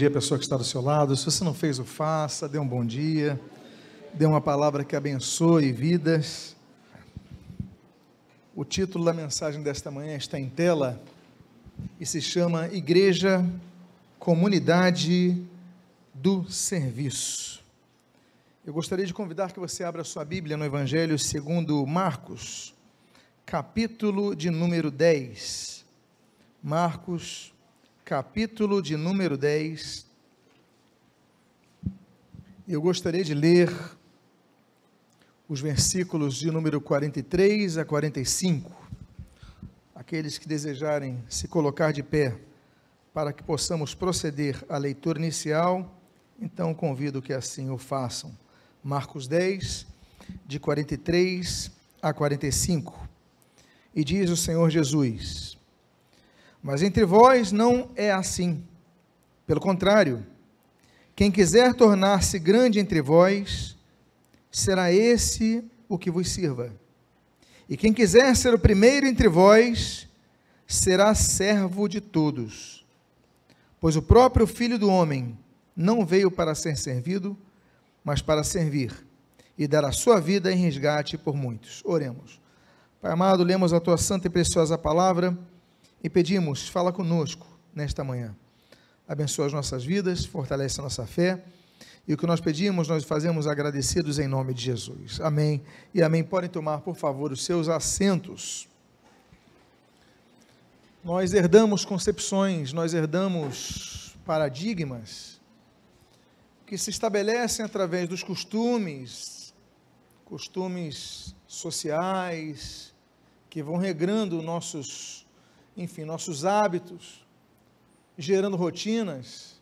dia pessoa que está do seu lado. Se você não fez, o faça. Dê um bom dia. Dê uma palavra que abençoe vidas. O título da mensagem desta manhã está em tela e se chama Igreja Comunidade do Serviço. Eu gostaria de convidar que você abra sua Bíblia no Evangelho segundo Marcos, capítulo de número 10. Marcos, capítulo de número 10. Eu gostaria de ler os versículos de número 43 a 45. Aqueles que desejarem se colocar de pé para que possamos proceder à leitura inicial, então convido que assim o façam. Marcos 10, de 43 a 45. E diz o Senhor Jesus: mas entre vós não é assim. Pelo contrário, quem quiser tornar-se grande entre vós, será esse o que vos sirva. E quem quiser ser o primeiro entre vós, será servo de todos. Pois o próprio Filho do Homem não veio para ser servido, mas para servir e dar a sua vida em resgate por muitos. Oremos. Pai amado, lemos a tua santa e preciosa palavra e pedimos, fala conosco nesta manhã. Abençoa as nossas vidas, fortalece a nossa fé. E o que nós pedimos, nós fazemos agradecidos em nome de Jesus. Amém e amém. Podem tomar, por favor, os seus assentos. Nós herdamos concepções, nós herdamos paradigmas que se estabelecem através dos costumes, costumes sociais, que vão regrando nossos enfim, nossos hábitos, gerando rotinas.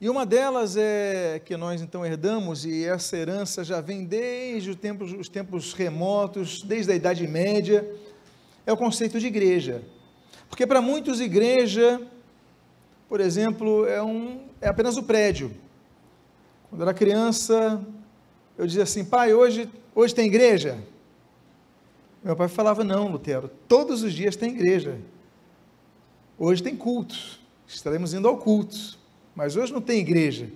E uma delas é que nós então herdamos, e essa herança já vem desde os tempos, os tempos remotos, desde a Idade Média, é o conceito de igreja. Porque para muitos, igreja, por exemplo, é, um, é apenas o prédio. Quando eu era criança, eu dizia assim, pai, hoje, hoje tem igreja? Meu pai falava: não, Lutero, todos os dias tem igreja. Hoje tem culto, estaremos indo ao culto, mas hoje não tem igreja.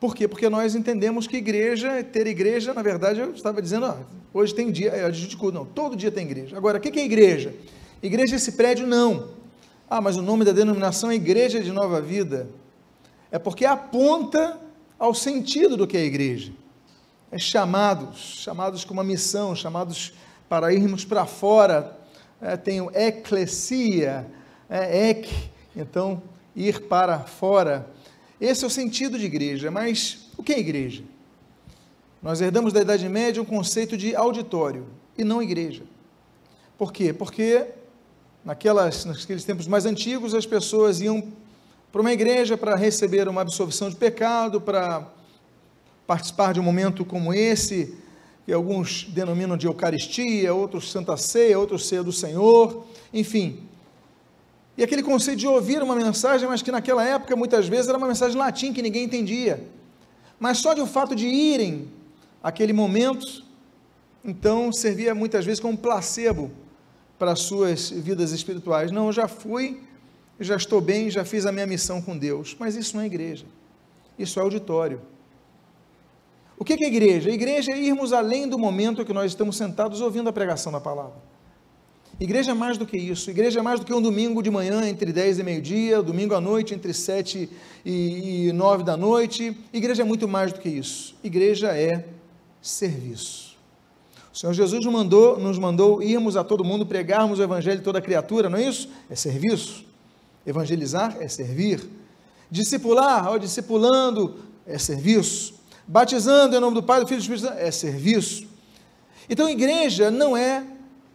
Por quê? Porque nós entendemos que igreja, ter igreja, na verdade, eu estava dizendo, ó, hoje tem dia, é dia de culto, não, todo dia tem igreja. Agora, o que é igreja? Igreja é esse prédio? Não. Ah, mas o nome da denominação é Igreja de Nova Vida. É porque aponta ao sentido do que é igreja é chamados, chamados com uma missão, chamados para irmos para fora. É, tem o eclesia, é, então ir para fora. Esse é o sentido de igreja, mas o que é igreja? Nós herdamos da Idade Média um conceito de auditório e não igreja. Por quê? Porque naquelas, naqueles tempos mais antigos as pessoas iam para uma igreja para receber uma absolvição de pecado, para participar de um momento como esse, que alguns denominam de Eucaristia, outros Santa Ceia, outros Ceia do Senhor, enfim. E aquele conceito de ouvir uma mensagem, mas que naquela época muitas vezes era uma mensagem em latim que ninguém entendia. Mas só de o fato de irem aquele momento, então servia muitas vezes como placebo para as suas vidas espirituais. Não, eu já fui, já estou bem, já fiz a minha missão com Deus. Mas isso não é igreja, isso é auditório. O que é igreja? Igreja é irmos além do momento que nós estamos sentados ouvindo a pregação da palavra. Igreja é mais do que isso. Igreja é mais do que um domingo de manhã entre 10 e meio-dia, domingo à noite entre 7 e 9 da noite. Igreja é muito mais do que isso. Igreja é serviço. O Senhor Jesus nos mandou, nos mandou irmos a todo mundo, pregarmos o evangelho de toda criatura, não é isso? É serviço. Evangelizar é servir. Discipular, ó, discipulando, é serviço batizando em nome do Pai, do Filho e do Espírito Santo, é serviço. Então, igreja não é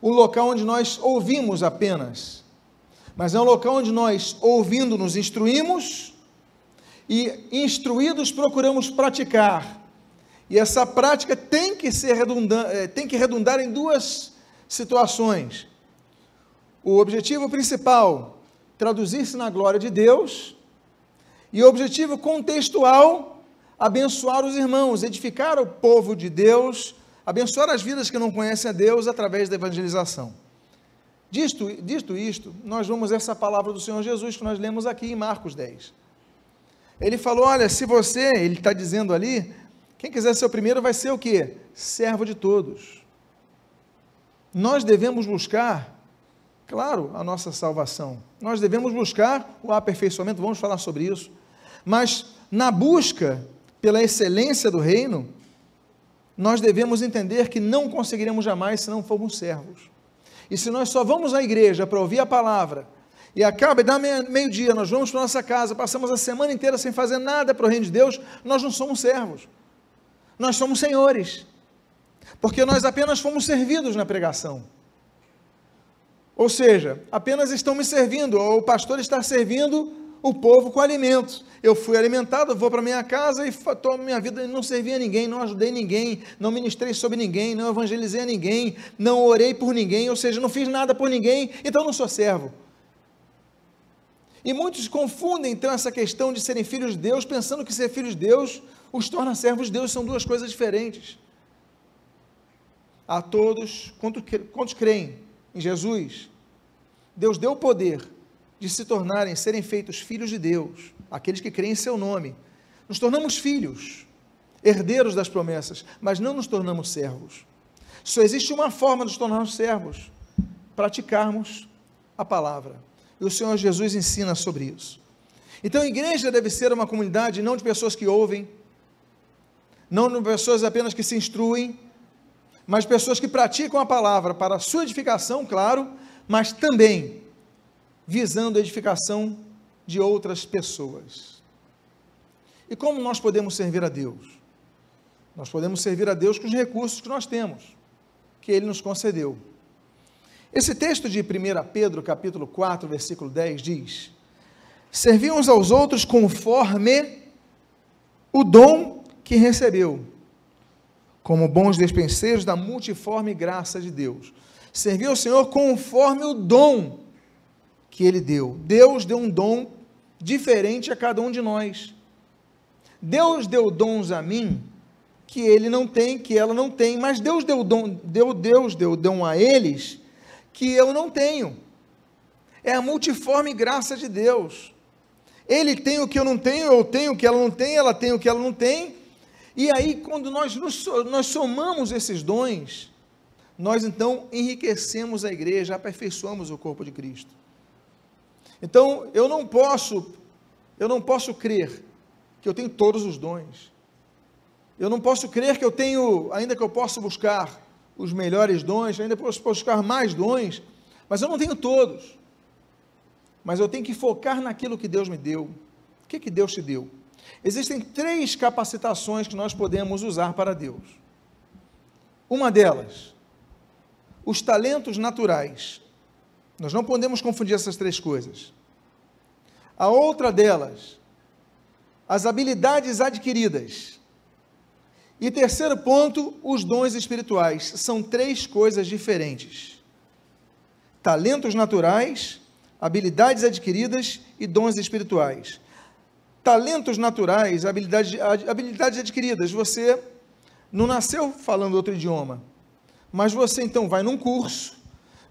o local onde nós ouvimos apenas, mas é um local onde nós, ouvindo, nos instruímos e, instruídos, procuramos praticar. E essa prática tem que ser redundante, eh, tem que redundar em duas situações. O objetivo principal, traduzir-se na glória de Deus, e o objetivo contextual, abençoar os irmãos, edificar o povo de Deus, abençoar as vidas que não conhecem a Deus através da evangelização. Dito, dito isto, nós vamos essa palavra do Senhor Jesus que nós lemos aqui em Marcos 10. Ele falou: Olha, se você, ele está dizendo ali, quem quiser ser o primeiro vai ser o quê? Servo de todos. Nós devemos buscar, claro, a nossa salvação. Nós devemos buscar o aperfeiçoamento, vamos falar sobre isso. Mas na busca pela excelência do reino, nós devemos entender que não conseguiremos jamais se não formos servos. E se nós só vamos à igreja para ouvir a palavra, e acaba e dá meio-dia, nós vamos para nossa casa, passamos a semana inteira sem fazer nada para o reino de Deus, nós não somos servos. Nós somos senhores. Porque nós apenas fomos servidos na pregação. Ou seja, apenas estão me servindo, ou o pastor está servindo o povo com alimentos. Eu fui alimentado, vou para minha casa e tomo minha vida, não servi a ninguém, não ajudei ninguém, não ministrei sobre ninguém, não evangelizei a ninguém, não orei por ninguém, ou seja, não fiz nada por ninguém, então não sou servo. E muitos confundem então essa questão de serem filhos de Deus, pensando que ser filhos de Deus os torna servos de Deus, são duas coisas diferentes. A todos, quantos creem em Jesus, Deus deu o poder de se tornarem, serem feitos filhos de Deus, aqueles que creem em seu nome. Nos tornamos filhos, herdeiros das promessas, mas não nos tornamos servos. Só existe uma forma de nos tornarmos servos: praticarmos a palavra. E o Senhor Jesus ensina sobre isso. Então a igreja deve ser uma comunidade não de pessoas que ouvem, não de pessoas apenas que se instruem, mas pessoas que praticam a palavra para a sua edificação, claro, mas também visando a edificação de outras pessoas. E como nós podemos servir a Deus? Nós podemos servir a Deus com os recursos que nós temos, que Ele nos concedeu. Esse texto de 1 Pedro, capítulo 4, versículo 10, diz: Serviam uns aos outros conforme o dom que recebeu, como bons despenseiros da multiforme graça de Deus. Serviu ao Senhor conforme o dom que ele deu. Deus deu um dom diferente a cada um de nós. Deus deu dons a mim que ele não tem, que ela não tem, mas Deus deu dom, deu Deus deu dom a eles que eu não tenho. É a multiforme graça de Deus. Ele tem o que eu não tenho, eu tenho o que ela não tem, ela tem o que ela não tem. E aí, quando nós, nós somamos esses dons, nós então enriquecemos a igreja, aperfeiçoamos o corpo de Cristo. Então, eu não posso, eu não posso crer que eu tenho todos os dons. Eu não posso crer que eu tenho, ainda que eu possa buscar os melhores dons, ainda posso buscar mais dons, mas eu não tenho todos. Mas eu tenho que focar naquilo que Deus me deu. O que, que Deus te deu? Existem três capacitações que nós podemos usar para Deus. Uma delas, os talentos naturais. Nós não podemos confundir essas três coisas. A outra delas, as habilidades adquiridas. E terceiro ponto, os dons espirituais. São três coisas diferentes: talentos naturais, habilidades adquiridas e dons espirituais. Talentos naturais, habilidades, habilidades adquiridas. Você não nasceu falando outro idioma, mas você então vai num curso,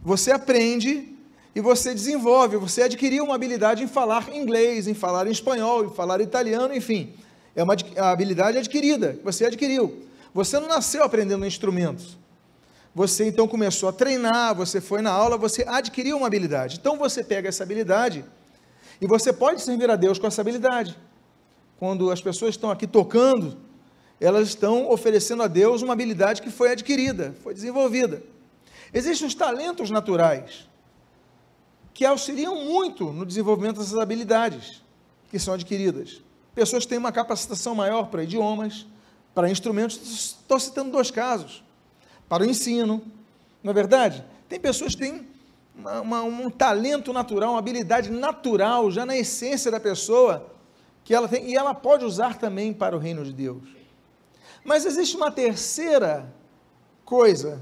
você aprende e você desenvolve, você adquiriu uma habilidade em falar inglês, em falar espanhol, em falar italiano, enfim. É uma habilidade adquirida, você adquiriu. Você não nasceu aprendendo instrumentos. Você então começou a treinar, você foi na aula, você adquiriu uma habilidade. Então você pega essa habilidade e você pode servir a Deus com essa habilidade. Quando as pessoas estão aqui tocando, elas estão oferecendo a Deus uma habilidade que foi adquirida, foi desenvolvida. Existem os talentos naturais que auxiliam muito no desenvolvimento dessas habilidades que são adquiridas. Pessoas que têm uma capacitação maior para idiomas, para instrumentos, estou citando dois casos. Para o ensino, não é verdade? Tem pessoas que têm uma, uma, um talento natural, uma habilidade natural, já na essência da pessoa, que ela tem, e ela pode usar também para o reino de Deus. Mas existe uma terceira coisa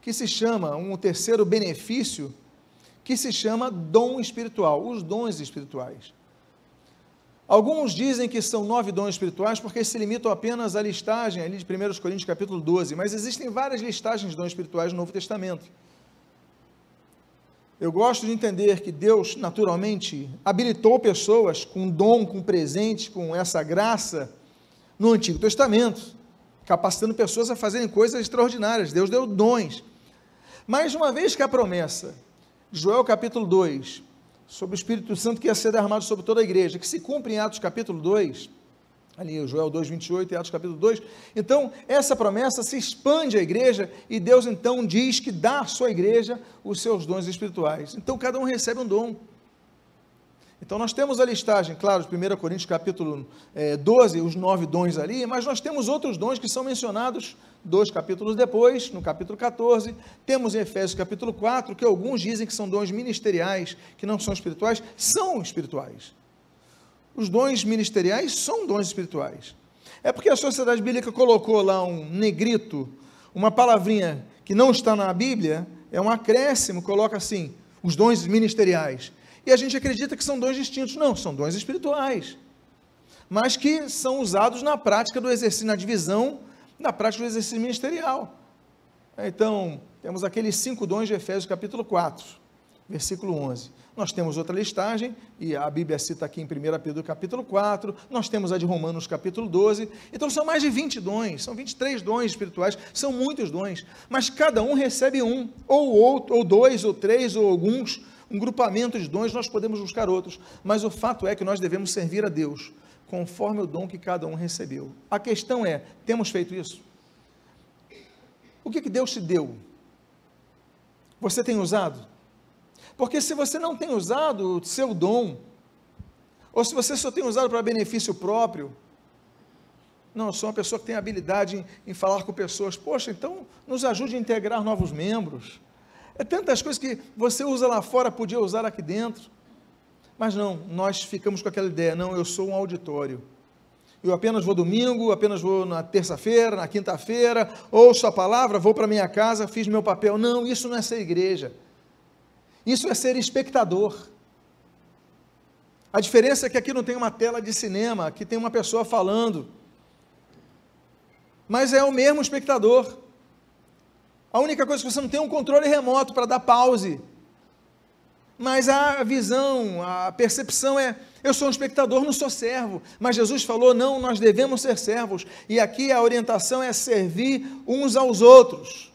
que se chama, um terceiro benefício que se chama dom espiritual, os dons espirituais. Alguns dizem que são nove dons espirituais porque se limitam apenas à listagem ali de 1 Coríntios capítulo 12, mas existem várias listagens de dons espirituais no Novo Testamento. Eu gosto de entender que Deus, naturalmente, habilitou pessoas com dom, com presente, com essa graça no Antigo Testamento, capacitando pessoas a fazerem coisas extraordinárias. Deus deu dons. Mas uma vez que a promessa, Joel capítulo 2, sobre o Espírito Santo que ia ser derramado sobre toda a igreja, que se cumpre em Atos capítulo 2, ali Joel 2, 28 e Atos capítulo 2. Então, essa promessa se expande à igreja e Deus então diz que dá à sua igreja os seus dons espirituais. Então, cada um recebe um dom. Então, nós temos a listagem, claro, de 1 Coríntios capítulo é, 12, os nove dons ali, mas nós temos outros dons que são mencionados dois capítulos depois, no capítulo 14. Temos em Efésios capítulo 4, que alguns dizem que são dons ministeriais, que não são espirituais, são espirituais. Os dons ministeriais são dons espirituais. É porque a sociedade bíblica colocou lá um negrito, uma palavrinha que não está na Bíblia, é um acréscimo, coloca assim, os dons ministeriais. E a gente acredita que são dons distintos. Não, são dons espirituais. Mas que são usados na prática do exercício, na divisão, na prática do exercício ministerial. Então, temos aqueles cinco dons de Efésios capítulo 4, versículo 11. Nós temos outra listagem, e a Bíblia cita aqui em 1 Pedro capítulo 4, nós temos a de Romanos capítulo 12, então são mais de 20 dons, são 23 dons espirituais, são muitos dons, mas cada um recebe um, ou outro, ou dois, ou três, ou alguns, um grupamento de dons, nós podemos buscar outros, mas o fato é que nós devemos servir a Deus, conforme o dom que cada um recebeu. A questão é, temos feito isso? O que, que Deus te deu? Você tem usado? Porque se você não tem usado o seu dom, ou se você só tem usado para benefício próprio, não, eu sou uma pessoa que tem habilidade em, em, falar com pessoas. Poxa, então nos ajude a integrar novos membros. É tantas coisas que você usa lá fora, podia usar aqui dentro. Mas não, nós ficamos com aquela ideia, não, eu sou um auditório. Eu apenas vou domingo, apenas vou na terça-feira, na quinta-feira, ouço a palavra, vou para minha casa, fiz meu papel. Não, isso não é ser igreja. Isso é ser espectador. A diferença é que aqui não tem uma tela de cinema, aqui tem uma pessoa falando. Mas é o mesmo espectador. A única coisa é que você não tem é um controle remoto para dar pause. Mas a visão, a percepção é: eu sou um espectador, não sou servo. Mas Jesus falou: não, nós devemos ser servos. E aqui a orientação é servir uns aos outros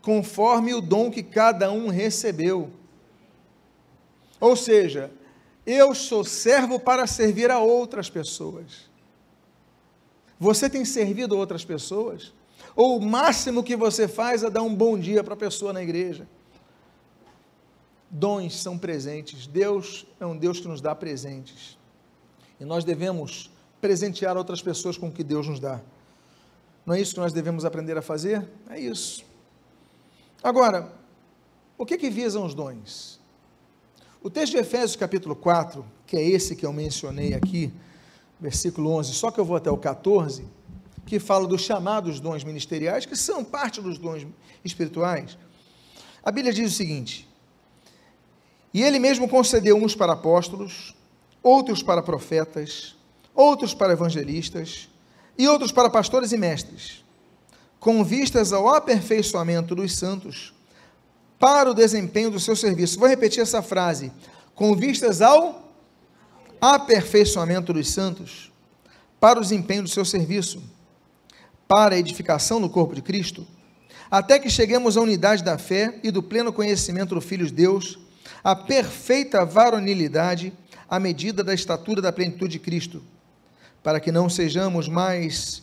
conforme o dom que cada um recebeu. Ou seja, eu sou servo para servir a outras pessoas. Você tem servido outras pessoas? Ou o máximo que você faz é dar um bom dia para a pessoa na igreja? Dons são presentes. Deus é um Deus que nos dá presentes. E nós devemos presentear outras pessoas com o que Deus nos dá. Não é isso que nós devemos aprender a fazer? É isso. Agora, o que, que visam os dons? O texto de Efésios capítulo 4, que é esse que eu mencionei aqui, versículo 11, só que eu vou até o 14, que fala dos chamados dons ministeriais, que são parte dos dons espirituais. A Bíblia diz o seguinte: E ele mesmo concedeu uns para apóstolos, outros para profetas, outros para evangelistas, e outros para pastores e mestres com vistas ao aperfeiçoamento dos santos para o desempenho do seu serviço. Vou repetir essa frase. Com vistas ao aperfeiçoamento dos santos para o desempenho do seu serviço, para a edificação do corpo de Cristo, até que cheguemos à unidade da fé e do pleno conhecimento do Filho de Deus, à perfeita varonilidade, à medida da estatura da plenitude de Cristo, para que não sejamos mais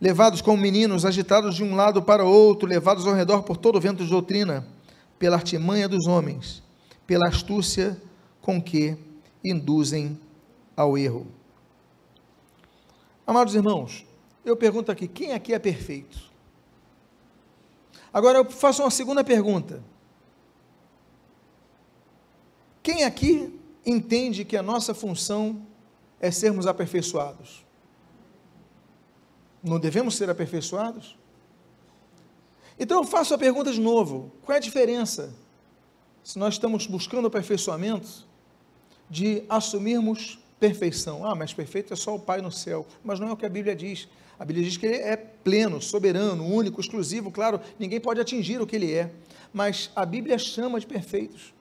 levados como meninos, agitados de um lado para outro, levados ao redor por todo o vento de doutrina, pela artimanha dos homens, pela astúcia com que induzem ao erro. Amados irmãos, eu pergunto aqui: quem aqui é perfeito? Agora eu faço uma segunda pergunta. Quem aqui entende que a nossa função é sermos aperfeiçoados? Não devemos ser aperfeiçoados? Então eu faço a pergunta de novo: qual é a diferença se nós estamos buscando aperfeiçoamento de assumirmos perfeição. Ah, mas perfeito é só o Pai no céu. Mas não é o que a Bíblia diz. A Bíblia diz que ele é pleno, soberano, único, exclusivo. Claro, ninguém pode atingir o que ele é. Mas a Bíblia chama de perfeitos.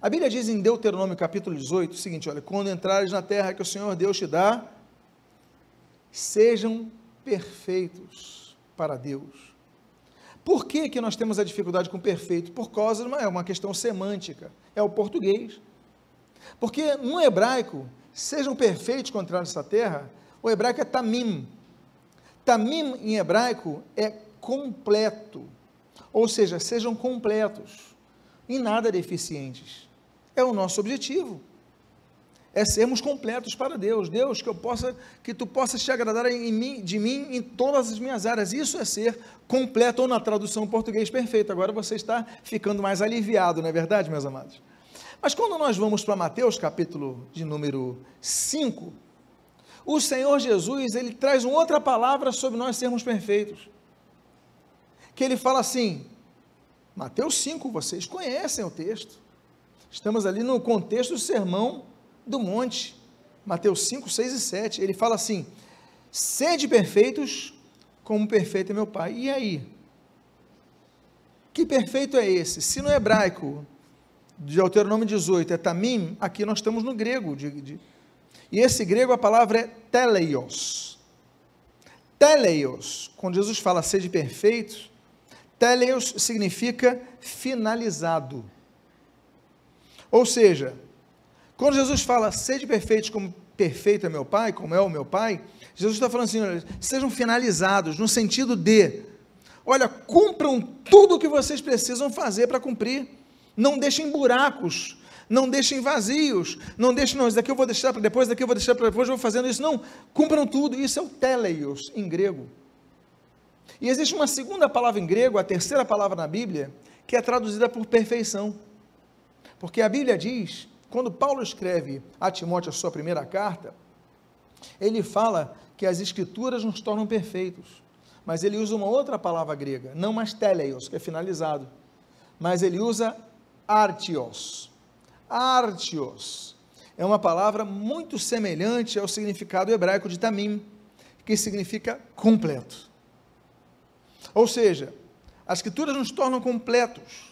A Bíblia diz em Deuteronômio capítulo 18 o seguinte: olha, quando entrares na terra que o Senhor Deus te dá, sejam perfeitos para Deus. Por que, que nós temos a dificuldade com perfeito? Por causa de uma, é uma questão semântica, é o português. Porque no hebraico, sejam perfeitos contra essa terra, o hebraico é tamim. Tamim em hebraico é completo, ou seja, sejam completos, em nada deficientes. É o nosso objetivo. É sermos completos para Deus. Deus, que eu possa, que tu possas te agradar em mim, de mim em todas as minhas áreas. Isso é ser completo, ou na tradução português perfeito. Agora você está ficando mais aliviado, não é verdade, meus amados? Mas quando nós vamos para Mateus, capítulo de número 5, o Senhor Jesus, ele traz uma outra palavra sobre nós sermos perfeitos. Que ele fala assim, Mateus 5, vocês conhecem o texto. Estamos ali no contexto do sermão do monte. Mateus 5, 6 e 7. Ele fala assim: sede perfeitos, como perfeito é meu Pai. E aí? Que perfeito é esse? Se no hebraico, de Deuteronômio 18, é tamim, aqui nós estamos no grego. De, de, e esse grego, a palavra é teleios. Teleios, quando Jesus fala sede perfeitos, teleios significa finalizado. Ou seja, quando Jesus fala, sede perfeitos como perfeito é meu Pai, como é o meu Pai, Jesus está falando assim, olha, sejam finalizados, no sentido de, olha, cumpram tudo o que vocês precisam fazer para cumprir, não deixem buracos, não deixem vazios, não deixem, não, isso daqui eu vou deixar para depois, daqui eu vou deixar para depois, eu vou fazendo isso, não, cumpram tudo, isso é o teleios, em grego. E existe uma segunda palavra em grego, a terceira palavra na Bíblia, que é traduzida por perfeição. Porque a Bíblia diz, quando Paulo escreve a Timóteo a sua primeira carta, ele fala que as escrituras nos tornam perfeitos. Mas ele usa uma outra palavra grega, não mais teleios, que é finalizado, mas ele usa artios. Artios é uma palavra muito semelhante ao significado hebraico de tamim, que significa completo. Ou seja, as escrituras nos tornam completos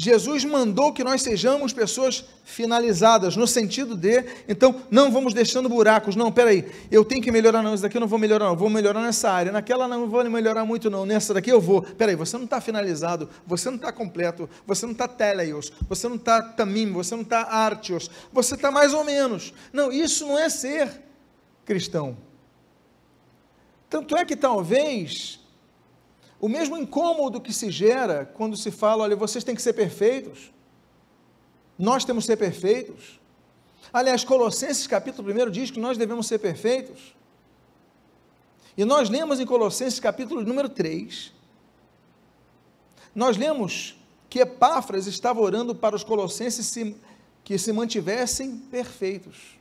Jesus mandou que nós sejamos pessoas finalizadas, no sentido de, então, não vamos deixando buracos, não, peraí, eu tenho que melhorar, não, isso daqui eu não vou melhorar, não, vou melhorar nessa área, naquela não vou melhorar muito, não, nessa daqui eu vou, peraí, você não está finalizado, você não está completo, você não está teleios, você não está tamim, você não está artios, você está mais ou menos, não, isso não é ser cristão, tanto é que talvez o mesmo incômodo que se gera quando se fala, olha, vocês têm que ser perfeitos. Nós temos que ser perfeitos. Aliás, Colossenses capítulo 1 diz que nós devemos ser perfeitos. E nós lemos em Colossenses capítulo número 3, nós lemos que Epáfras estava orando para os colossenses se, que se mantivessem perfeitos.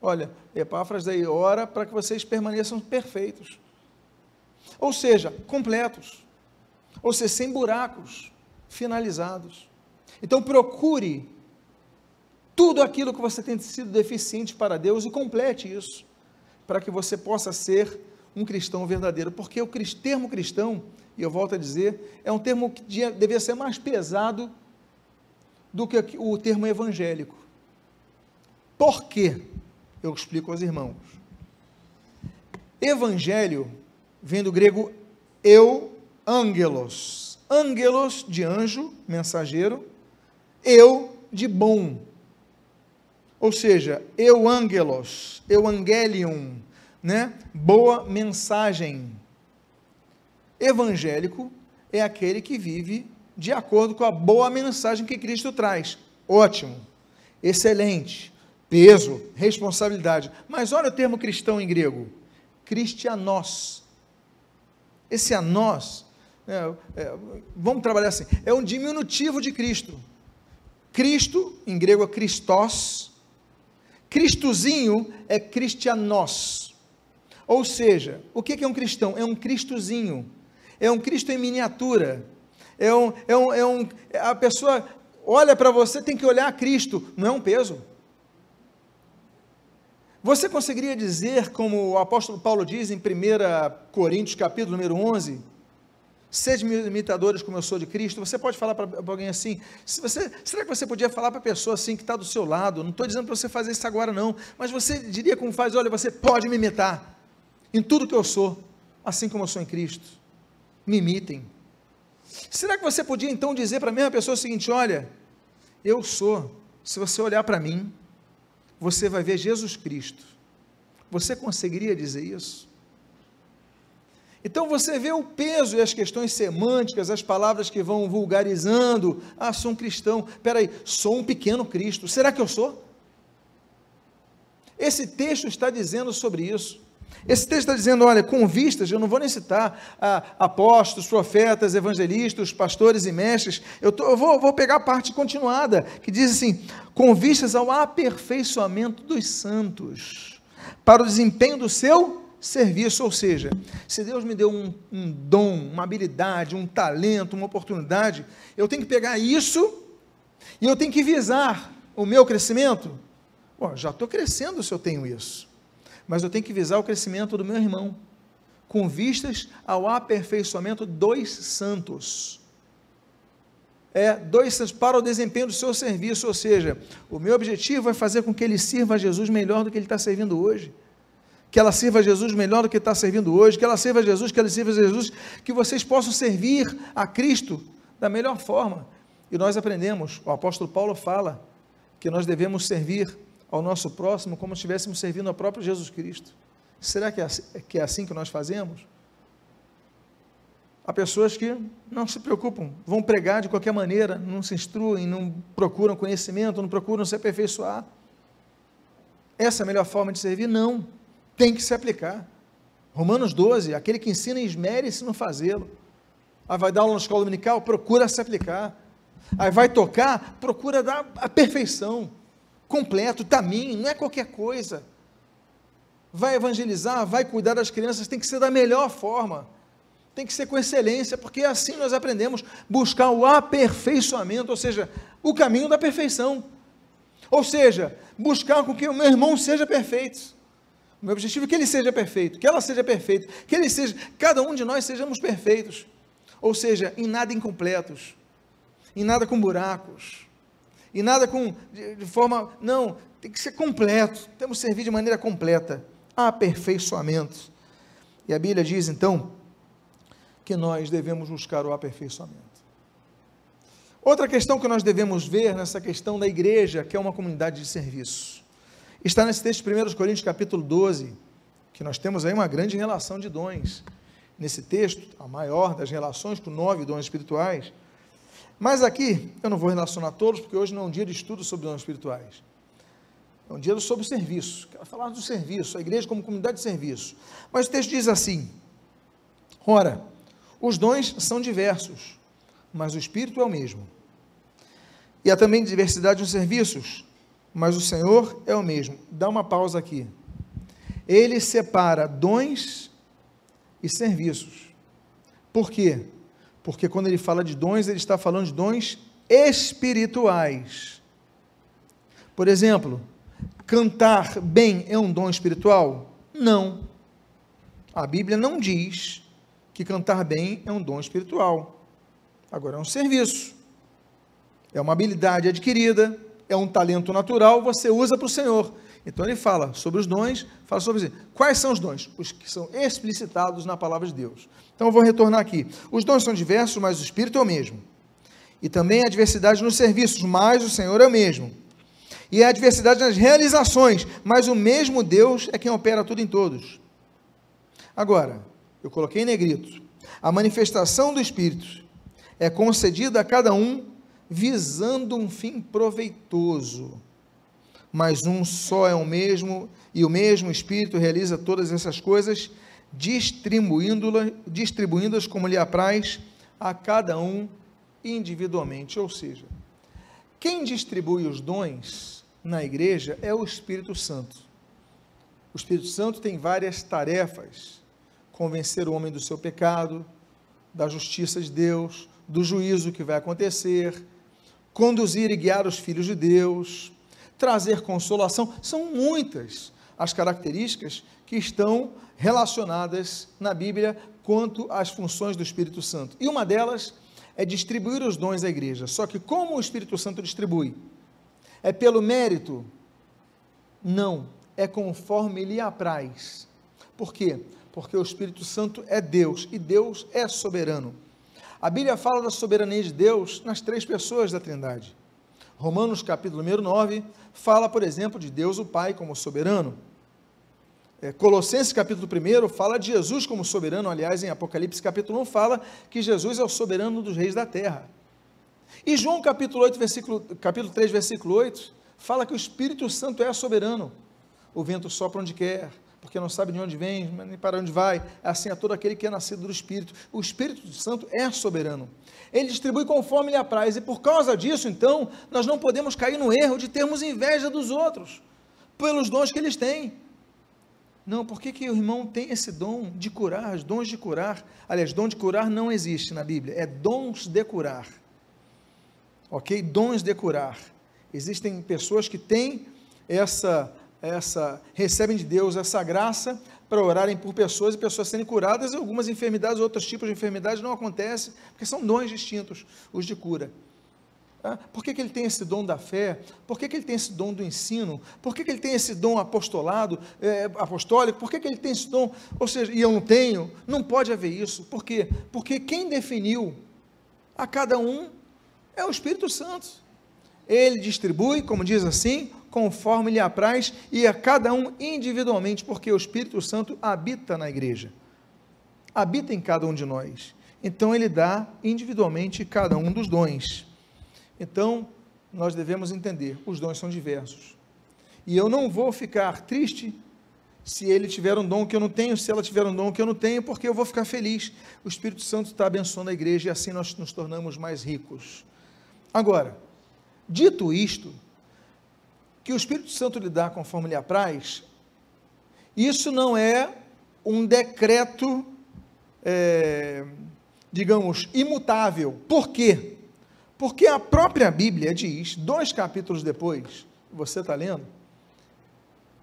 Olha, Epáfras aí ora para que vocês permaneçam perfeitos. Ou seja, completos. Ou seja, sem buracos, finalizados. Então procure tudo aquilo que você tem sido deficiente para Deus e complete isso, para que você possa ser um cristão verdadeiro. Porque o termo cristão, e eu volto a dizer, é um termo que devia ser mais pesado do que o termo evangélico. Por quê? Eu explico aos irmãos. Evangelho vem do grego eu, angelos. Angelos de anjo, mensageiro, eu de bom. Ou seja, eu angelos, eu angelium, né? Boa mensagem. Evangélico é aquele que vive de acordo com a boa mensagem que Cristo traz. Ótimo, excelente, peso, responsabilidade. Mas olha o termo cristão em grego: Christianos esse a nós, é, é, vamos trabalhar assim, é um diminutivo de Cristo. Cristo, em grego é Christos, Cristozinho é Cristianos. Ou seja, o que é um cristão? É um Cristozinho, é um Cristo em miniatura, é um, é um, é um a pessoa olha para você, tem que olhar a Cristo, não é um peso. Você conseguiria dizer, como o apóstolo Paulo diz em 1 Coríntios, capítulo número 11, Sede meus imitadores como eu sou de Cristo. Você pode falar para alguém assim? Se você, será que você podia falar para a pessoa assim que está do seu lado? Não estou dizendo para você fazer isso agora, não. Mas você diria como faz: olha, você pode me imitar em tudo que eu sou, assim como eu sou em Cristo. Me imitem. Será que você podia então dizer para a mesma pessoa o seguinte: olha, eu sou, se você olhar para mim, você vai ver Jesus Cristo. Você conseguiria dizer isso? Então você vê o peso e as questões semânticas, as palavras que vão vulgarizando. Ah, sou um cristão. Peraí, sou um pequeno Cristo. Será que eu sou? Esse texto está dizendo sobre isso. Esse texto está dizendo, olha, com vistas, eu não vou nem citar ah, apóstolos, profetas, evangelistas, pastores e mestres, eu, tô, eu vou, vou pegar a parte continuada, que diz assim, com vistas ao aperfeiçoamento dos santos, para o desempenho do seu serviço. Ou seja, se Deus me deu um, um dom, uma habilidade, um talento, uma oportunidade, eu tenho que pegar isso e eu tenho que visar o meu crescimento. Bom, já estou crescendo se eu tenho isso, mas eu tenho que visar o crescimento do meu irmão, com vistas ao aperfeiçoamento dos santos. É, dois santos para o desempenho do seu serviço, ou seja, o meu objetivo é fazer com que ele sirva a Jesus melhor do que ele está servindo hoje que ela sirva a Jesus melhor do que está servindo hoje, que ela sirva a Jesus, que ela sirva a Jesus, que vocês possam servir a Cristo da melhor forma. E nós aprendemos, o apóstolo Paulo fala, que nós devemos servir ao nosso próximo como se estivéssemos servindo ao próprio Jesus Cristo. Será que é, assim, que é assim que nós fazemos? Há pessoas que não se preocupam, vão pregar de qualquer maneira, não se instruem, não procuram conhecimento, não procuram se aperfeiçoar. Essa é a melhor forma de servir? Não tem que se aplicar. Romanos 12, aquele que ensina, esmere-se no fazê-lo. Aí vai dar aula na escola dominical, procura se aplicar. Aí vai tocar, procura dar a perfeição, completo, tamanho, não é qualquer coisa. Vai evangelizar, vai cuidar das crianças, tem que ser da melhor forma. Tem que ser com excelência, porque assim nós aprendemos buscar o aperfeiçoamento, ou seja, o caminho da perfeição. Ou seja, buscar com que o meu irmão seja perfeito. O meu objetivo é que ele seja perfeito, que ela seja perfeita, que ele seja, cada um de nós sejamos perfeitos. Ou seja, em nada incompletos, em nada com buracos, em nada com de, de forma, não, tem que ser completo. Temos que servir de maneira completa, aperfeiçoamento. E a Bíblia diz então que nós devemos buscar o aperfeiçoamento. Outra questão que nós devemos ver nessa questão da igreja, que é uma comunidade de serviço. Está nesse texto de 1 Coríntios capítulo 12, que nós temos aí uma grande relação de dons. Nesse texto, a maior das relações com nove dons espirituais. Mas aqui, eu não vou relacionar todos, porque hoje não é um dia de estudo sobre dons espirituais. É um dia sobre serviço. Quero falar do serviço, a igreja como comunidade de serviço. Mas o texto diz assim: Ora, os dons são diversos, mas o Espírito é o mesmo. E há também diversidade nos serviços, mas o Senhor é o mesmo. Dá uma pausa aqui. Ele separa dons e serviços. Por quê? Porque quando ele fala de dons, ele está falando de dons espirituais. Por exemplo, cantar bem é um dom espiritual? Não. A Bíblia não diz que cantar bem é um dom espiritual. Agora é um serviço. É uma habilidade adquirida, é um talento natural, você usa para o Senhor. Então ele fala sobre os dons, fala sobre quais são os dons? Os que são explicitados na palavra de Deus. Então eu vou retornar aqui. Os dons são diversos, mas o Espírito é o mesmo. E também há diversidade nos serviços, mas o Senhor é o mesmo. E há diversidade nas realizações, mas o mesmo Deus é quem opera tudo em todos. Agora, eu coloquei em negrito. A manifestação do Espírito é concedida a cada um visando um fim proveitoso. Mas um só é o mesmo, e o mesmo Espírito realiza todas essas coisas, distribuindo-las distribuindo como lhe apraz a cada um individualmente. Ou seja, quem distribui os dons na igreja é o Espírito Santo. O Espírito Santo tem várias tarefas: convencer o homem do seu pecado, da justiça de Deus, do juízo que vai acontecer, conduzir e guiar os filhos de Deus, trazer consolação, são muitas as características que estão relacionadas na Bíblia quanto às funções do Espírito Santo. E uma delas é distribuir os dons à igreja. Só que como o Espírito Santo distribui? É pelo mérito? Não, é conforme lhe apraz. Por quê? Porque o Espírito Santo é Deus e Deus é soberano. A Bíblia fala da soberania de Deus nas três pessoas da Trindade. Romanos capítulo número 9 fala, por exemplo, de Deus o Pai como soberano. É, Colossenses capítulo 1 fala de Jesus como soberano, aliás, em Apocalipse capítulo 1 fala que Jesus é o soberano dos reis da terra. E João capítulo 8, versículo, capítulo 3, versículo 8, fala que o Espírito Santo é soberano. O vento sopra onde quer, porque não sabe de onde vem, nem para onde vai. Assim é todo aquele que é nascido do Espírito. O Espírito Santo é soberano. Ele distribui conforme lhe apraz. E por causa disso, então, nós não podemos cair no erro de termos inveja dos outros, pelos dons que eles têm. Não, por que, que o irmão tem esse dom de curar, os dons de curar? Aliás, dom de curar não existe na Bíblia, é dons de curar. Ok? Dons de curar. Existem pessoas que têm essa essa recebem de Deus essa graça para orarem por pessoas e pessoas serem curadas, e algumas enfermidades, outros tipos de enfermidades não acontecem, porque são dons distintos, os de cura. Por que, que ele tem esse dom da fé? Por que, que ele tem esse dom do ensino? Por que, que ele tem esse dom apostolado, é, apostólico? Por que, que ele tem esse dom? Ou seja, e eu não tenho? Não pode haver isso. Por quê? Porque quem definiu a cada um é o Espírito Santo. Ele distribui, como diz assim, conforme lhe apraz, e a cada um individualmente, porque o Espírito Santo habita na igreja, habita em cada um de nós. Então, ele dá individualmente cada um dos dons. Então, nós devemos entender: os dons são diversos. E eu não vou ficar triste se ele tiver um dom que eu não tenho, se ela tiver um dom que eu não tenho, porque eu vou ficar feliz. O Espírito Santo está abençoando a igreja e assim nós nos tornamos mais ricos. Agora, dito isto, que o Espírito Santo lhe dá conforme lhe apraz, isso não é um decreto, é, digamos, imutável. Por quê? Porque a própria Bíblia diz, dois capítulos depois, você está lendo,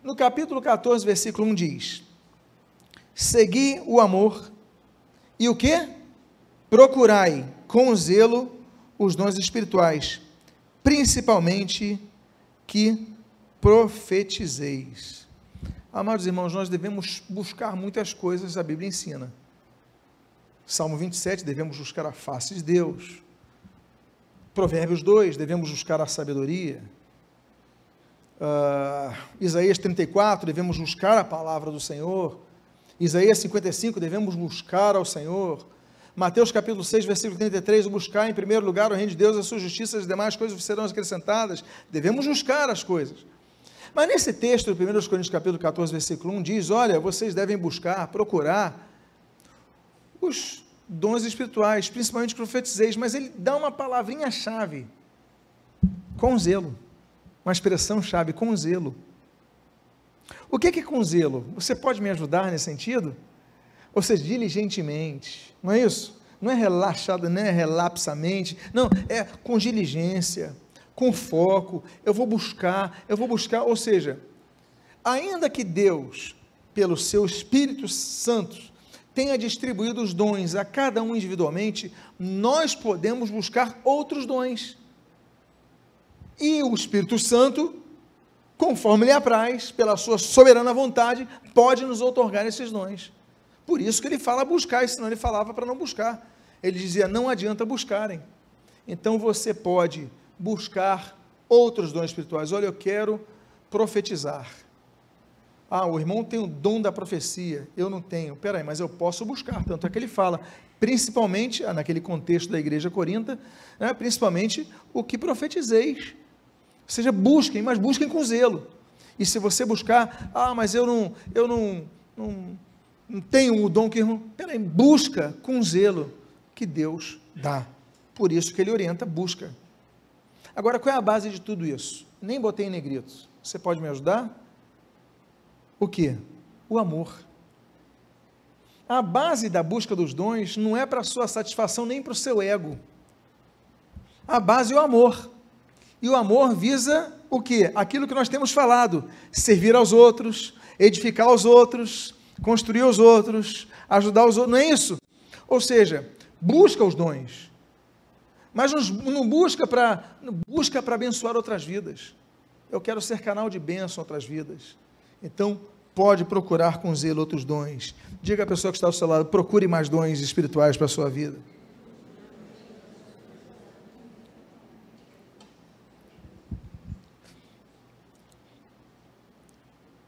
no capítulo 14, versículo 1 diz: Segui o amor e o que? Procurai com zelo os dons espirituais, principalmente que profetizeis. Amados irmãos, nós devemos buscar muitas coisas, a Bíblia ensina. Salmo 27, devemos buscar a face de Deus. Provérbios 2, devemos buscar a sabedoria. Uh, Isaías 34, devemos buscar a palavra do Senhor. Isaías 55, devemos buscar ao Senhor. Mateus capítulo 6, versículo 33, buscar em primeiro lugar o reino de Deus, a sua justiça, as demais coisas serão acrescentadas. Devemos buscar as coisas. Mas nesse texto, 1 Coríntios capítulo 14, versículo 1, diz, olha, vocês devem buscar, procurar os dons espirituais, principalmente profetizeis, mas ele dá uma palavrinha-chave, com zelo, uma expressão-chave, com zelo. O que é com zelo? Você pode me ajudar nesse sentido? Ou seja, diligentemente, não é isso? Não é relaxado, não é relapsamente, não, é com diligência, com foco, eu vou buscar, eu vou buscar, ou seja, ainda que Deus, pelo seu Espírito Santo, tenha distribuído os dons a cada um individualmente, nós podemos buscar outros dons. E o Espírito Santo, conforme lhe apraz, pela sua soberana vontade, pode nos otorgar esses dons. Por isso que ele fala buscar, senão ele falava para não buscar. Ele dizia: não adianta buscarem. Então você pode buscar outros dons espirituais. Olha, eu quero profetizar. Ah, o irmão tem o dom da profecia, eu não tenho. Peraí, mas eu posso buscar. Tanto é que ele fala, principalmente, ah, naquele contexto da igreja corinta, né, principalmente o que profetizeis. Ou seja, busquem, mas busquem com zelo. E se você buscar, ah, mas eu não, eu não, não tenho o dom que. Peraí, busca com zelo que Deus dá. Por isso que ele orienta, busca. Agora, qual é a base de tudo isso? Nem botei em negritos. Você pode me ajudar? O que? O amor. A base da busca dos dons não é para sua satisfação nem para o seu ego. A base é o amor. E o amor visa o que? Aquilo que nós temos falado: servir aos outros, edificar os outros, construir os outros, ajudar os outros, não é isso? Ou seja, busca os dons, mas não busca para busca para abençoar outras vidas. Eu quero ser canal de bênção a outras vidas. Então, pode procurar com zelo outros dons. Diga à pessoa que está ao seu lado, procure mais dons espirituais para a sua vida.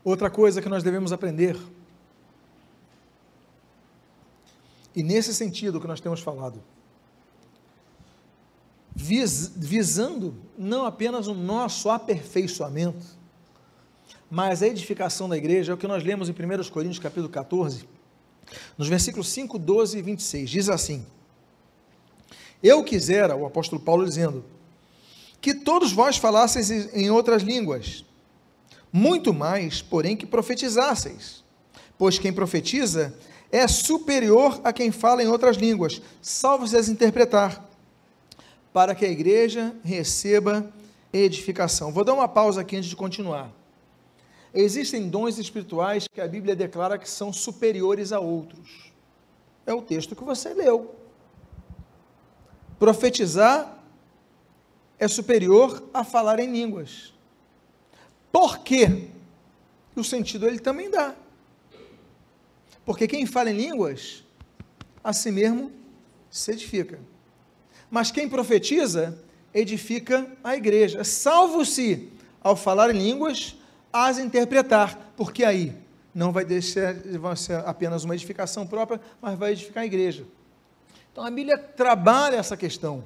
Outra coisa que nós devemos aprender, e nesse sentido que nós temos falado, vis, visando não apenas o nosso aperfeiçoamento, mas a edificação da igreja, é o que nós lemos em 1 Coríntios capítulo 14, nos versículos 5, 12 e 26, diz assim, eu quisera, o apóstolo Paulo dizendo, que todos vós falasseis em outras línguas, muito mais, porém, que profetizasseis. Pois quem profetiza é superior a quem fala em outras línguas, salvo se as interpretar, para que a igreja receba edificação. Vou dar uma pausa aqui antes de continuar. Existem dons espirituais que a Bíblia declara que são superiores a outros. É o texto que você leu. Profetizar é superior a falar em línguas. Por quê? O sentido ele também dá. Porque quem fala em línguas, a si mesmo se edifica. Mas quem profetiza, edifica a igreja. Salvo-se, ao falar em línguas, as interpretar. Porque aí não vai deixar vai ser apenas uma edificação própria, mas vai edificar a igreja. Então a Bíblia trabalha essa questão.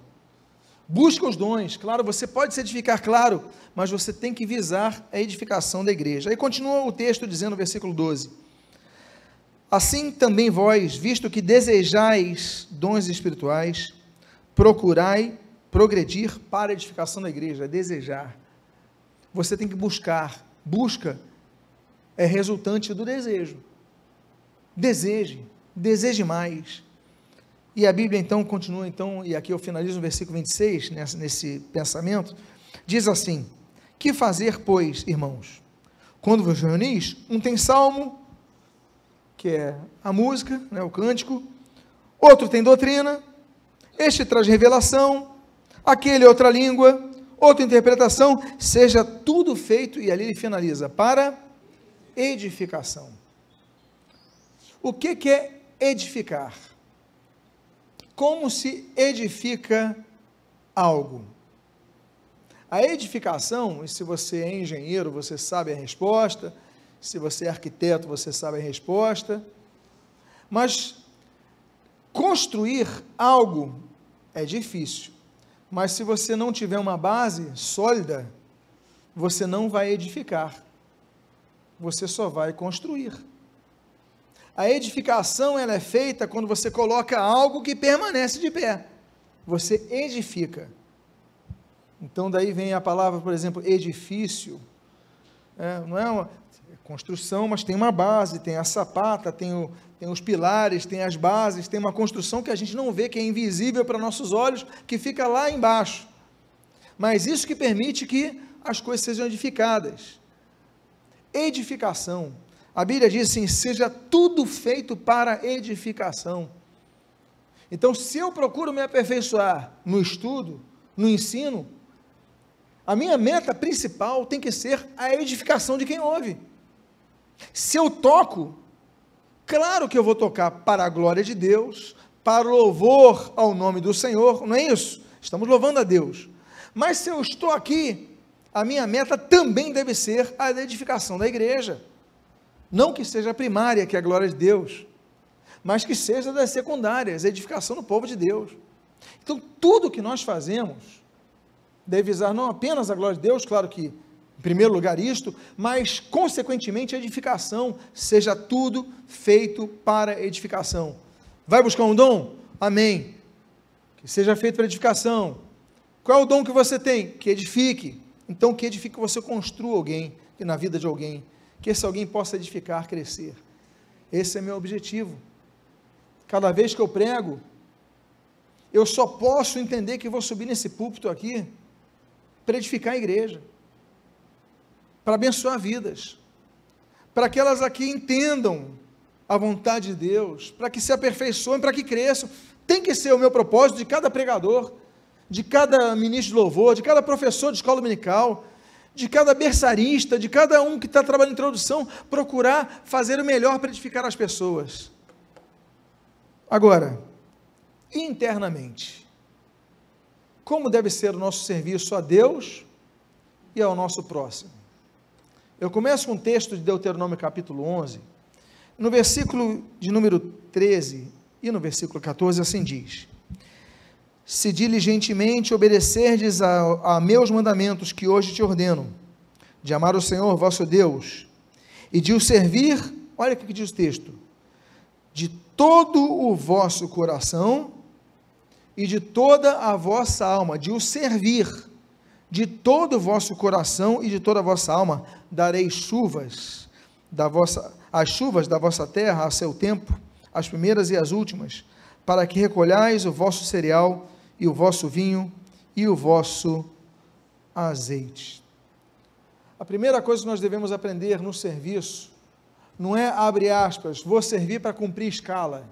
Busca os dons, claro, você pode se edificar, claro, mas você tem que visar a edificação da igreja. Aí continua o texto dizendo versículo 12: Assim também vós, visto que desejais dons espirituais, procurai progredir para a edificação da igreja, desejar. Você tem que buscar. Busca é resultante do desejo. Deseje, deseje mais. E a Bíblia então continua, então, e aqui eu finalizo no versículo 26, nesse, nesse pensamento, diz assim: Que fazer, pois, irmãos? Quando vos reunis, um tem salmo, que é a música, né, o cântico, outro tem doutrina, este traz revelação, aquele outra língua, outra interpretação, seja tudo feito, e ali ele finaliza, para edificação. O que, que é edificar? Como se edifica algo? A edificação, e se você é engenheiro, você sabe a resposta, se você é arquiteto, você sabe a resposta, mas construir algo é difícil. Mas se você não tiver uma base sólida, você não vai edificar. Você só vai construir. A edificação ela é feita quando você coloca algo que permanece de pé. Você edifica. Então daí vem a palavra, por exemplo, edifício. É, não é uma construção, mas tem uma base, tem a sapata, tem, o, tem os pilares, tem as bases, tem uma construção que a gente não vê, que é invisível para nossos olhos, que fica lá embaixo. Mas isso que permite que as coisas sejam edificadas. Edificação a Bíblia diz assim: seja tudo feito para edificação. Então, se eu procuro me aperfeiçoar no estudo, no ensino, a minha meta principal tem que ser a edificação de quem ouve. Se eu toco, claro que eu vou tocar para a glória de Deus, para o louvor ao nome do Senhor, não é isso? Estamos louvando a Deus. Mas se eu estou aqui, a minha meta também deve ser a edificação da igreja. Não que seja a primária, que é a glória de Deus, mas que seja das secundárias, a edificação do povo de Deus. Então, tudo que nós fazemos deve visar não apenas a glória de Deus, claro que, em primeiro lugar, isto, mas, consequentemente, a edificação, seja tudo feito para edificação. Vai buscar um dom? Amém. Que seja feito para edificação. Qual é o dom que você tem? Que edifique. Então, que edifique, você construa alguém, na vida de alguém que esse alguém possa edificar, crescer. Esse é meu objetivo. Cada vez que eu prego, eu só posso entender que vou subir nesse púlpito aqui para edificar a igreja, para abençoar vidas, para que elas aqui entendam a vontade de Deus, para que se aperfeiçoem, para que cresçam. Tem que ser o meu propósito de cada pregador, de cada ministro de louvor, de cada professor de escola dominical, de cada berçarista, de cada um que está trabalhando em introdução, procurar fazer o melhor para edificar as pessoas. Agora, internamente, como deve ser o nosso serviço a Deus e ao nosso próximo? Eu começo com um texto de Deuteronômio capítulo 11, no versículo de número 13 e no versículo 14, assim diz: Se diligentemente obedecerdes a, a meus mandamentos que hoje te ordeno, de amar o Senhor vosso Deus, e de o servir, olha o que diz o texto, de todo o vosso coração e de toda a vossa alma, de o servir, de todo o vosso coração e de toda a vossa alma, darei chuvas da vossa as chuvas da vossa terra a seu tempo, as primeiras e as últimas, para que recolhais o vosso cereal e o vosso vinho e o vosso azeite. A primeira coisa que nós devemos aprender no serviço não é, abre aspas, vou servir para cumprir escala.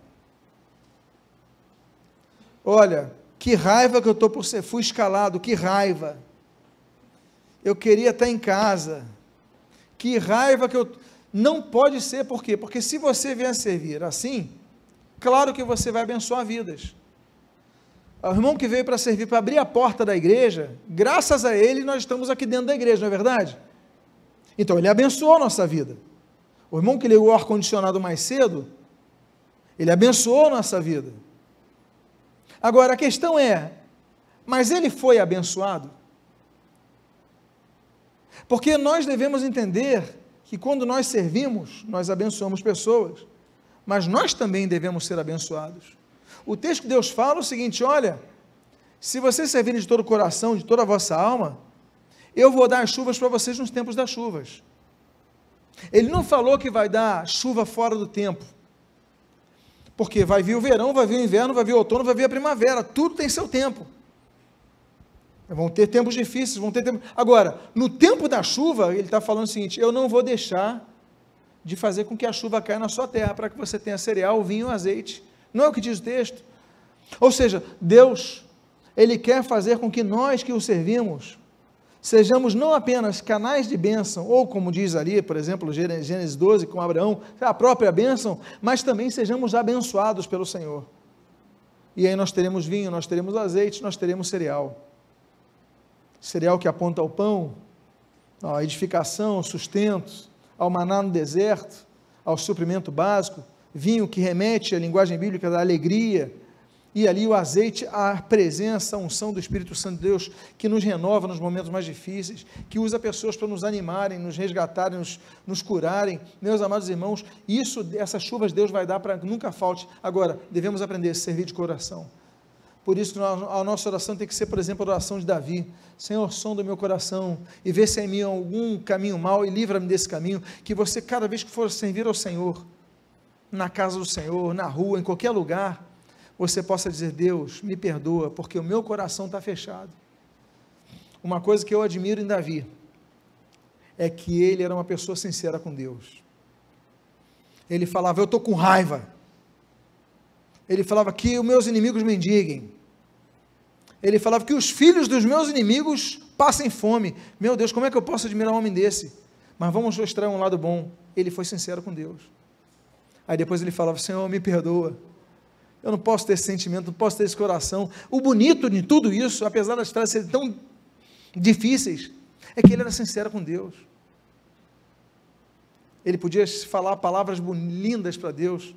Olha, que raiva que eu estou por ser, fui escalado, que raiva. Eu queria estar em casa. Que raiva que eu. Não pode ser, por quê? Porque se você vier servir assim, claro que você vai abençoar vidas. O irmão que veio para servir, para abrir a porta da igreja, graças a ele nós estamos aqui dentro da igreja, não é verdade? Então ele abençoou a nossa vida. O irmão que ligou o ar-condicionado mais cedo, ele abençoou a nossa vida. Agora a questão é, mas ele foi abençoado? Porque nós devemos entender que quando nós servimos, nós abençoamos pessoas, mas nós também devemos ser abençoados. O texto que Deus fala é o seguinte: olha, se vocês servirem de todo o coração, de toda a vossa alma, eu vou dar as chuvas para vocês nos tempos das chuvas. Ele não falou que vai dar chuva fora do tempo. Porque vai vir o verão, vai vir o inverno, vai vir o outono, vai vir a primavera, tudo tem seu tempo. Vão ter tempos difíceis, vão ter tempos. Agora, no tempo da chuva, ele está falando o seguinte: eu não vou deixar de fazer com que a chuva caia na sua terra, para que você tenha cereal, vinho, azeite. Não é o que diz o texto. Ou seja, Deus, Ele quer fazer com que nós que o servimos, sejamos não apenas canais de bênção, ou como diz ali, por exemplo, Gênesis 12, com Abraão, a própria bênção, mas também sejamos abençoados pelo Senhor. E aí nós teremos vinho, nós teremos azeite, nós teremos cereal cereal que aponta ao pão, à edificação, ao sustento, ao maná no deserto, ao suprimento básico, vinho que remete à linguagem bíblica da alegria, e ali o azeite, a presença, a unção do Espírito Santo de Deus, que nos renova nos momentos mais difíceis, que usa pessoas para nos animarem, nos resgatarem, nos, nos curarem. Meus amados irmãos, isso, essas chuvas Deus vai dar para que nunca falte. Agora, devemos aprender a servir de coração. Por isso, a nossa oração tem que ser, por exemplo, a oração de Davi. Senhor, som do meu coração e vê se é em mim algum caminho mau e livra-me desse caminho. Que você, cada vez que for servir ao Senhor, na casa do Senhor, na rua, em qualquer lugar, você possa dizer: Deus, me perdoa, porque o meu coração está fechado. Uma coisa que eu admiro em Davi é que ele era uma pessoa sincera com Deus. Ele falava: Eu estou com raiva ele falava que os meus inimigos mendiguem. Ele falava que os filhos dos meus inimigos passem fome. Meu Deus, como é que eu posso admirar um homem desse? Mas vamos mostrar um lado bom. Ele foi sincero com Deus. Aí depois ele falava: Senhor, me perdoa. Eu não posso ter esse sentimento, não posso ter esse coração. O bonito de tudo isso, apesar das frases serem tão difíceis, é que ele era sincero com Deus. Ele podia falar palavras lindas para Deus,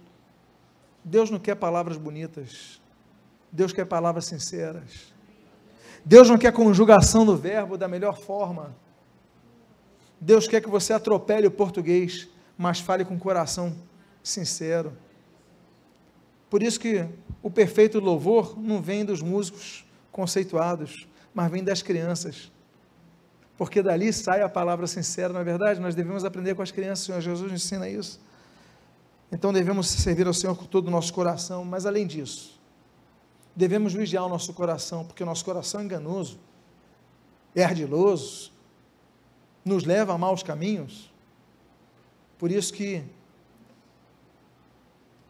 Deus não quer palavras bonitas. Deus quer palavras sinceras. Deus não quer conjugação do verbo da melhor forma. Deus quer que você atropele o português, mas fale com o coração sincero. Por isso que o perfeito louvor não vem dos músicos conceituados, mas vem das crianças. Porque dali sai a palavra sincera, não é verdade? Nós devemos aprender com as crianças, o Senhor Jesus ensina isso. Então devemos servir ao Senhor com todo o nosso coração, mas além disso, devemos vigiar o nosso coração, porque o nosso coração é enganoso, é ardiloso, nos leva a maus caminhos. Por isso que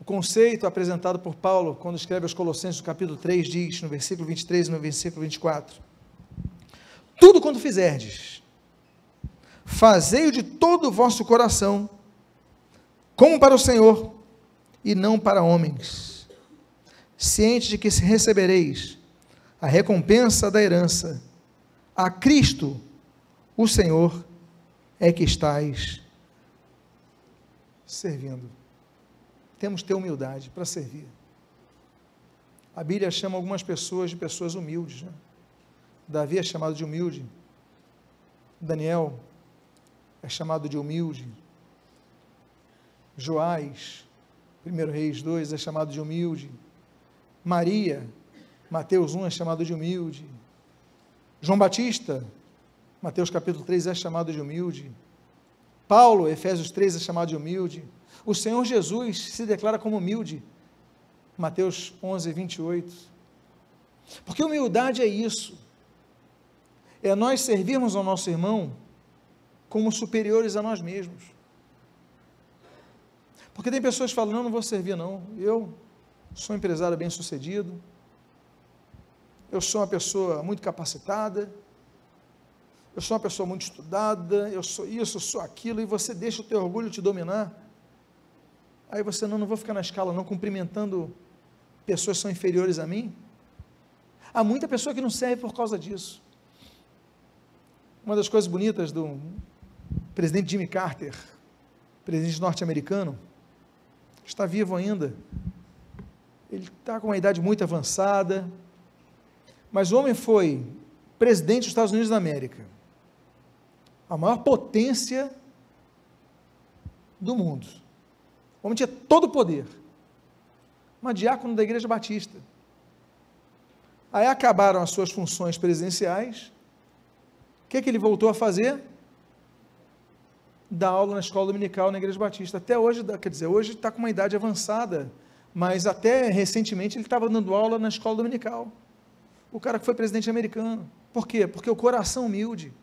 o conceito apresentado por Paulo, quando escreve aos Colossenses, no capítulo 3, diz, no versículo 23 e no versículo 24: Tudo quanto fizerdes, fazei-o de todo o vosso coração, como para o Senhor, e não para homens, ciente de que se recebereis a recompensa da herança, a Cristo, o Senhor, é que estáis servindo. Temos que ter humildade para servir. A Bíblia chama algumas pessoas de pessoas humildes. Né? Davi é chamado de humilde. Daniel é chamado de humilde. Joás, 1 Reis 2, é chamado de humilde. Maria, Mateus 1 é chamado de humilde. João Batista, Mateus capítulo 3 é chamado de humilde. Paulo, Efésios 3 é chamado de humilde. O Senhor Jesus se declara como humilde. Mateus 11, 28. Porque humildade é isso. É nós servirmos ao nosso irmão como superiores a nós mesmos. Porque tem pessoas falam: não, não vou servir, não. Eu sou um empresário bem sucedido. Eu sou uma pessoa muito capacitada eu sou uma pessoa muito estudada, eu sou isso, eu sou aquilo, e você deixa o teu orgulho te dominar. Aí você, não, não vou ficar na escala não cumprimentando pessoas que são inferiores a mim. Há muita pessoa que não serve por causa disso. Uma das coisas bonitas do presidente Jimmy Carter, presidente norte-americano, está vivo ainda. Ele está com uma idade muito avançada, mas o homem foi presidente dos Estados Unidos da América a maior potência do mundo. O homem tinha todo o poder. Uma diácono da Igreja Batista. Aí acabaram as suas funções presidenciais. O que, é que ele voltou a fazer? Dar aula na escola dominical na Igreja Batista. Até hoje, quer dizer, hoje está com uma idade avançada, mas até recentemente ele estava dando aula na escola dominical. O cara que foi presidente americano. Por quê? Porque o coração humilde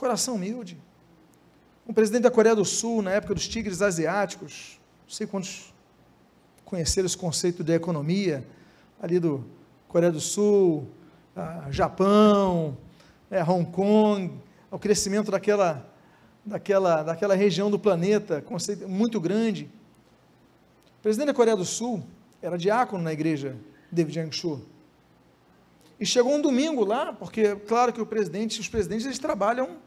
Coração humilde. Um presidente da Coreia do Sul, na época dos tigres asiáticos, não sei quantos conheceram esse conceito de economia, ali do Coreia do Sul, Japão, é, Hong Kong, o crescimento daquela, daquela, daquela região do planeta, conceito muito grande. O presidente da Coreia do Sul era diácono na igreja David Jiangsu. E chegou um domingo lá, porque claro que o presidente, os presidentes eles trabalham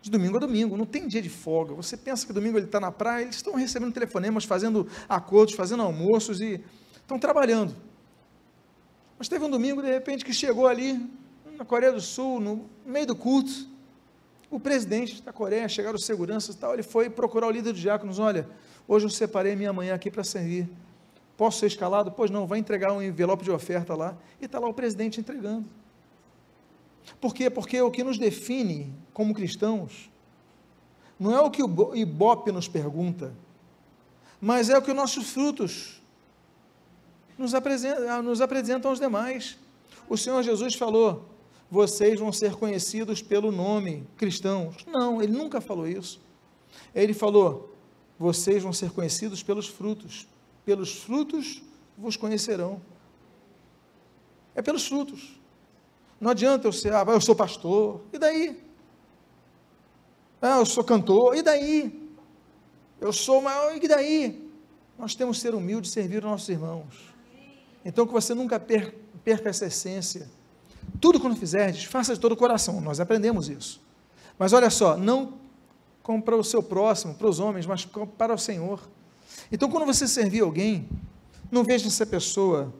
de domingo a domingo, não tem dia de folga. Você pensa que domingo ele está na praia, eles estão recebendo telefonemas, fazendo acordos, fazendo almoços e estão trabalhando. Mas teve um domingo, de repente, que chegou ali, na Coreia do Sul, no meio do culto, o presidente da Coreia, chegaram os seguranças e tal, ele foi procurar o líder dos diáconos, olha, hoje eu separei minha manhã aqui para servir. Posso ser escalado? Pois não, vai entregar um envelope de oferta lá. E está lá o presidente entregando. Por quê? Porque o que nos define como cristãos não é o que o Ibope nos pergunta, mas é o que os nossos frutos nos apresentam, nos apresentam aos demais. O Senhor Jesus falou: vocês vão ser conhecidos pelo nome cristãos. Não, ele nunca falou isso. Ele falou: vocês vão ser conhecidos pelos frutos. Pelos frutos vos conhecerão. É pelos frutos. Não adianta eu ser, ah, eu sou pastor, e daí? Ah, eu sou cantor, e daí? Eu sou maior, e daí? Nós temos que ser humildes e servir os nossos irmãos. Então que você nunca perca essa essência. Tudo quando fizerdes, faça de todo o coração. Nós aprendemos isso. Mas olha só, não como para o seu próximo, para os homens, mas para o Senhor. Então quando você servir alguém, não veja essa pessoa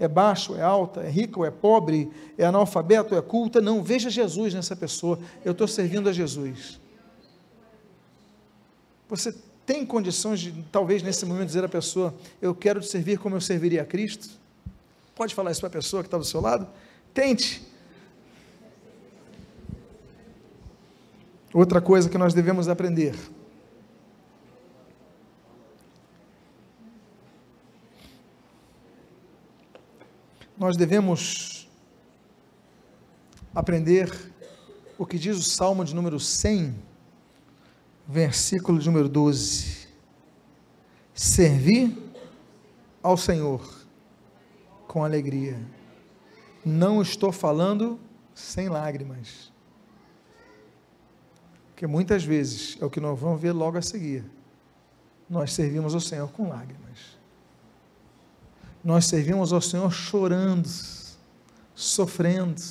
é baixo, é alta, é rica ou é pobre, é analfabeto, é culta. Não, veja Jesus nessa pessoa. Eu estou servindo a Jesus. Você tem condições de, talvez nesse momento, dizer à pessoa: Eu quero te servir como eu serviria a Cristo? Pode falar isso para a pessoa que está do seu lado? Tente. Outra coisa que nós devemos aprender nós devemos aprender o que diz o Salmo de número 100, versículo número 12. Servir ao Senhor com alegria. Não estou falando sem lágrimas. Porque muitas vezes é o que nós vamos ver logo a seguir. Nós servimos ao Senhor com lágrimas. Nós servimos ao Senhor chorando, sofrendo.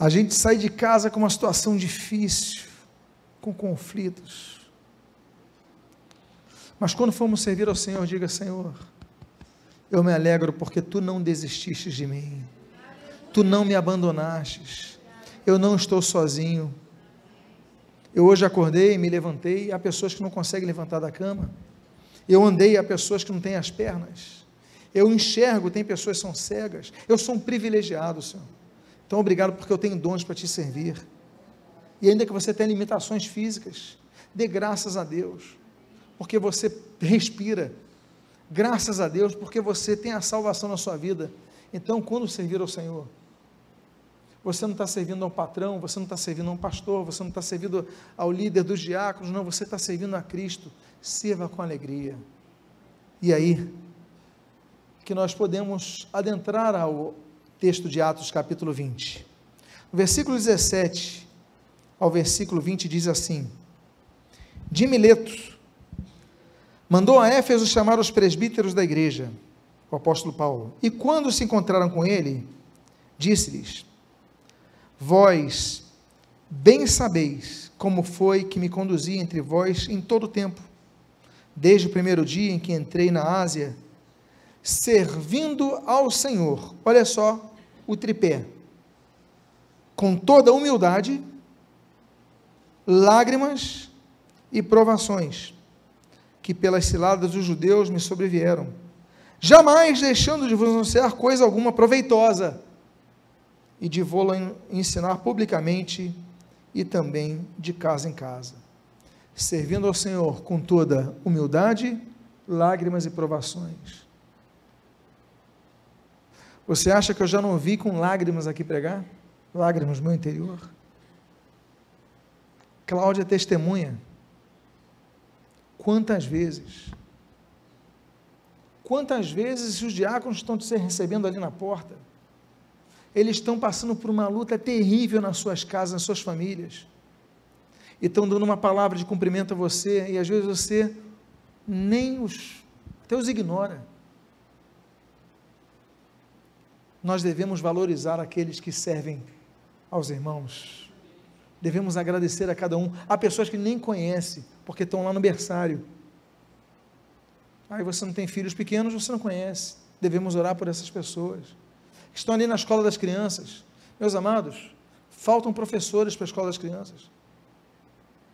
A gente sai de casa com uma situação difícil, com conflitos. Mas quando formos servir ao Senhor, diga: Senhor, eu me alegro porque tu não desististe de mim, tu não me abandonastes, eu não estou sozinho. Eu hoje acordei, me levantei, há pessoas que não conseguem levantar da cama. Eu andei, há pessoas que não têm as pernas. Eu enxergo, tem pessoas que são cegas. Eu sou um privilegiado, Senhor. Então, obrigado porque eu tenho dons para te servir. E ainda que você tenha limitações físicas, dê graças a Deus, porque você respira. Graças a Deus, porque você tem a salvação na sua vida. Então, quando servir ao Senhor, você não está servindo ao patrão, você não está servindo a um pastor, você não está servindo ao líder dos diáconos, não, você está servindo a Cristo. Sirva com alegria. E aí, que nós podemos adentrar ao texto de Atos, capítulo 20. No versículo 17 ao versículo 20 diz assim: De Mileto mandou a Éfeso chamar os presbíteros da igreja, o apóstolo Paulo. E quando se encontraram com ele, disse-lhes: Vós bem sabeis como foi que me conduzi entre vós em todo o tempo, desde o primeiro dia em que entrei na Ásia, servindo ao Senhor. Olha só o tripé. Com toda humildade lágrimas e provações, que pelas ciladas dos judeus me sobrevieram, jamais deixando de vos anunciar coisa alguma proveitosa, e de vou ensinar publicamente e também de casa em casa, servindo ao Senhor com toda humildade, lágrimas e provações. Você acha que eu já não vi com lágrimas aqui pregar? Lágrimas no meu interior? Cláudia testemunha. Quantas vezes? Quantas vezes os diáconos estão te recebendo ali na porta? Eles estão passando por uma luta terrível nas suas casas, nas suas famílias. E estão dando uma palavra de cumprimento a você, e às vezes você nem os, até os ignora. Nós devemos valorizar aqueles que servem aos irmãos Devemos agradecer a cada um. Há pessoas que nem conhecem, porque estão lá no berçário. Aí você não tem filhos pequenos, você não conhece. Devemos orar por essas pessoas. Estão ali na escola das crianças. Meus amados, faltam professores para a escola das crianças.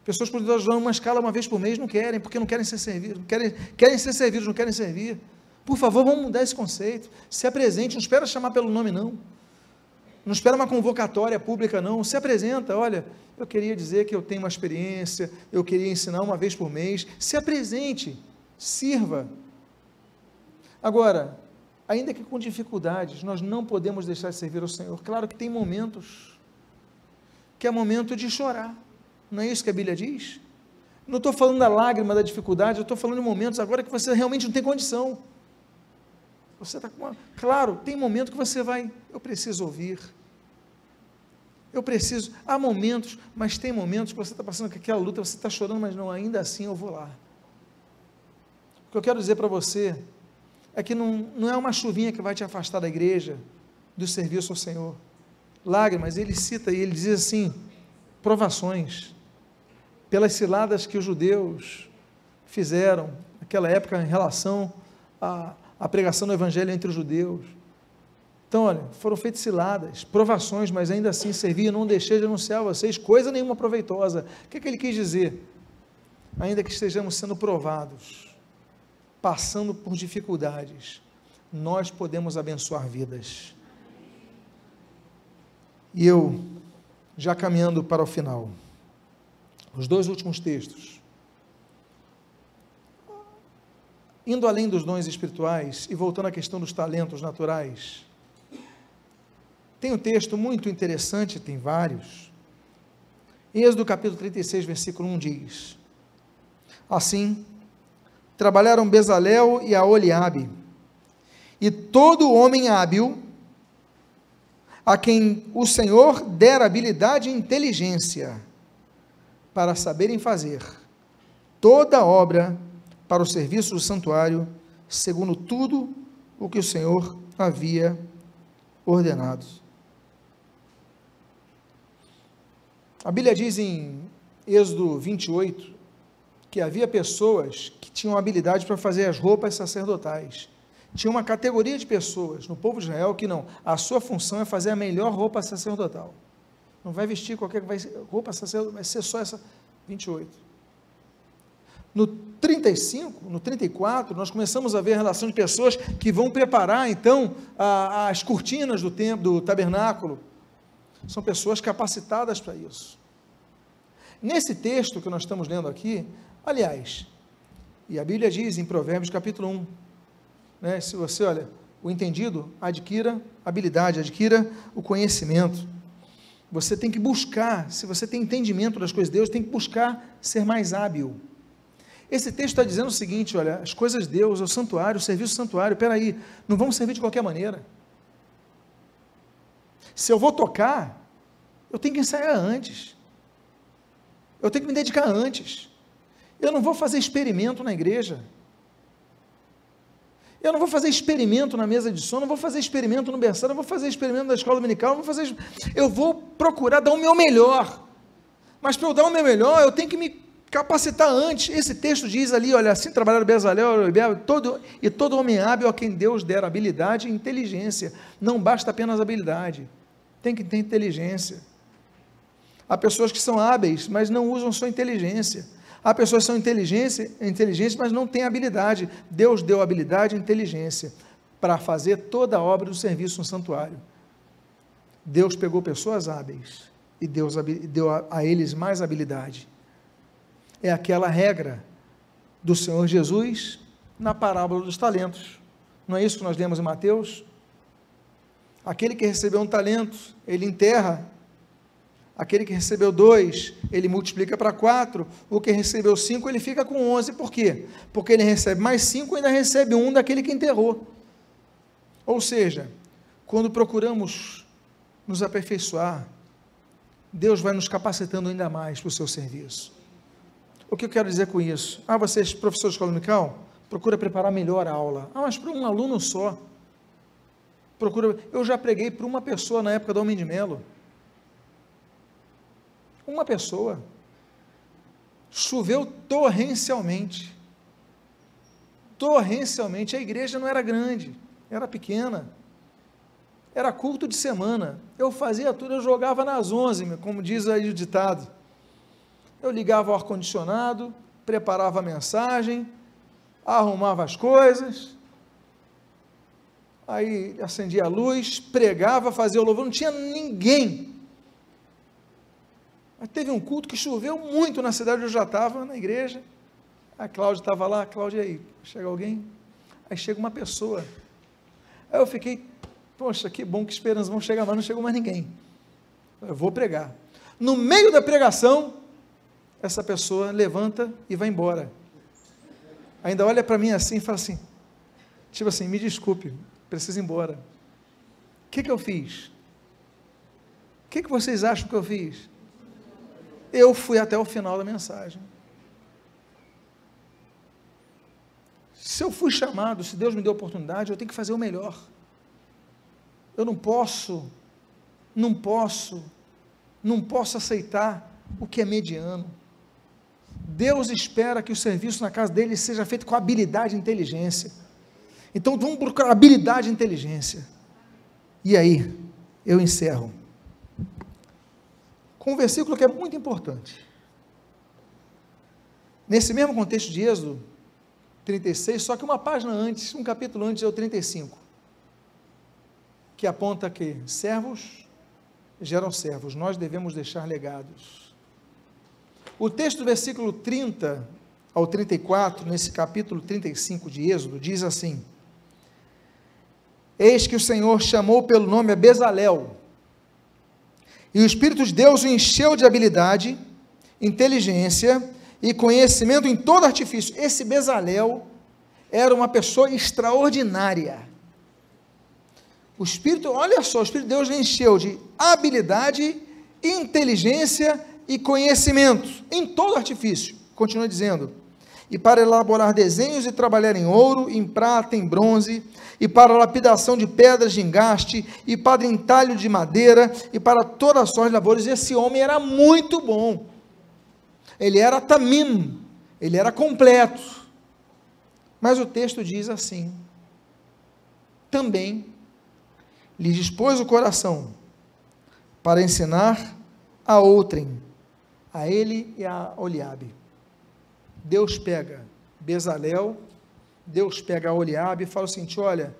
Pessoas que dão uma escala uma vez por mês não querem, porque não querem ser servidos, querem, querem ser servidos, não querem servir. Por favor, vamos mudar esse conceito. Se apresente, não espera chamar pelo nome, não. Não espera uma convocatória pública, não. Se apresenta, olha, eu queria dizer que eu tenho uma experiência, eu queria ensinar uma vez por mês. Se apresente, sirva. Agora, ainda que com dificuldades, nós não podemos deixar de servir ao Senhor. Claro que tem momentos que é momento de chorar. Não é isso que a Bíblia diz? Não estou falando da lágrima, da dificuldade, eu estou falando de momentos agora que você realmente não tem condição. Você está com uma... Claro, tem momento que você vai, eu preciso ouvir. Eu preciso. Há momentos, mas tem momentos que você está passando com aquela luta, você está chorando, mas não, ainda assim eu vou lá. O que eu quero dizer para você é que não, não é uma chuvinha que vai te afastar da igreja, do serviço ao Senhor. Lágrimas, ele cita e ele diz assim: provações, pelas ciladas que os judeus fizeram naquela época em relação a a pregação do evangelho entre os judeus. Então, olha, foram feitas ciladas, provações, mas ainda assim servia, não deixei de anunciar a vocês coisa nenhuma proveitosa. O que, é que ele quis dizer? Ainda que estejamos sendo provados, passando por dificuldades, nós podemos abençoar vidas. E eu, já caminhando para o final, os dois últimos textos, Indo além dos dons espirituais e voltando à questão dos talentos naturais, tem um texto muito interessante, tem vários, Êxodo capítulo 36, versículo 1 diz: Assim, trabalharam Bezalel e Aoliabe, e todo homem hábil, a quem o Senhor dera habilidade e inteligência para saberem fazer toda obra para o serviço do santuário, segundo tudo o que o Senhor havia ordenado. A Bíblia diz em Êxodo 28 que havia pessoas que tinham habilidade para fazer as roupas sacerdotais. Tinha uma categoria de pessoas no povo de Israel que não, a sua função é fazer a melhor roupa sacerdotal. Não vai vestir qualquer roupa sacerdotal, vai ser só essa 28. No 35, no 34, nós começamos a ver a relação de pessoas que vão preparar então a, as cortinas do templo, do tabernáculo. São pessoas capacitadas para isso. Nesse texto que nós estamos lendo aqui, aliás, e a Bíblia diz em Provérbios capítulo 1, né, se você olha, o entendido adquira habilidade, adquira o conhecimento. Você tem que buscar, se você tem entendimento das coisas de Deus, tem que buscar ser mais hábil. Esse texto está dizendo o seguinte: olha, as coisas de Deus, o santuário, o serviço do santuário, peraí, não vão servir de qualquer maneira. Se eu vou tocar, eu tenho que ensaiar antes. Eu tenho que me dedicar antes. Eu não vou fazer experimento na igreja. Eu não vou fazer experimento na mesa de som, não vou fazer experimento no berçário, não vou fazer experimento na escola dominical, não vou fazer. Eu vou procurar dar o meu melhor. Mas para eu dar o meu melhor, eu tenho que me capacitar antes. Esse texto diz ali, olha, assim trabalhar Bezalel, todo, e todo homem hábil a quem Deus der habilidade e inteligência. Não basta apenas habilidade, tem que ter inteligência. Há pessoas que são hábeis, mas não usam sua inteligência. Há pessoas que são inteligentes, mas não têm habilidade. Deus deu habilidade e inteligência para fazer toda a obra do serviço no santuário. Deus pegou pessoas hábeis e Deus deu a, a eles mais habilidade. É aquela regra do Senhor Jesus na parábola dos talentos. Não é isso que nós lemos em Mateus? Aquele que recebeu um talento, ele enterra Aquele que recebeu dois, ele multiplica para quatro. O que recebeu cinco, ele fica com onze. Por quê? Porque ele recebe mais cinco e ainda recebe um daquele que enterrou. Ou seja, quando procuramos nos aperfeiçoar, Deus vai nos capacitando ainda mais para o seu serviço. O que eu quero dizer com isso? Ah, vocês, professor de escola dominical, procura preparar melhor a aula. Ah, mas para um aluno só. Procura. Eu já preguei para uma pessoa na época do Homem de Melo. Uma pessoa. Choveu torrencialmente. Torrencialmente. A igreja não era grande, era pequena. Era culto de semana. Eu fazia tudo, eu jogava nas onze, como diz aí o ditado. Eu ligava o ar-condicionado, preparava a mensagem, arrumava as coisas, aí acendia a luz, pregava, fazia o louvor, não tinha ninguém mas teve um culto que choveu muito na cidade onde eu já estava, na igreja. A Cláudia estava lá, Cláudia aí, chega alguém? Aí chega uma pessoa. Aí eu fiquei, poxa, que bom que esperança, vão chegar, mas não chegou mais ninguém. Eu vou pregar. No meio da pregação, essa pessoa levanta e vai embora. Ainda olha para mim assim e fala assim, tipo assim, me desculpe, preciso ir embora. O que, que eu fiz? O que, que vocês acham que eu fiz? Eu fui até o final da mensagem. Se eu fui chamado, se Deus me deu oportunidade, eu tenho que fazer o melhor. Eu não posso, não posso, não posso aceitar o que é mediano. Deus espera que o serviço na casa dele seja feito com habilidade e inteligência. Então vamos procurar habilidade e inteligência. E aí, eu encerro com um versículo que é muito importante. Nesse mesmo contexto de Êxodo 36, só que uma página antes, um capítulo antes é o 35, que aponta que servos geram servos, nós devemos deixar legados. O texto do versículo 30 ao 34, nesse capítulo 35 de Êxodo, diz assim: Eis que o Senhor chamou pelo nome a Bezalel, E o Espírito de Deus o encheu de habilidade, inteligência e conhecimento em todo artifício. Esse Bezalel era uma pessoa extraordinária. O Espírito, olha só, o Espírito de Deus o encheu de habilidade, inteligência e conhecimento em todo artifício. Continua dizendo: e para elaborar desenhos e trabalhar em ouro, em prata, em bronze, e para lapidação de pedras de engaste, e para entalho de madeira, e para todas as sorte de labores. Esse homem era muito bom. Ele era tamim, ele era completo. Mas o texto diz assim: também lhe dispôs o coração para ensinar a outrem, a ele e a Oliabe. Deus pega Bezalel, Deus pega Oliabe e fala o seguinte: olha,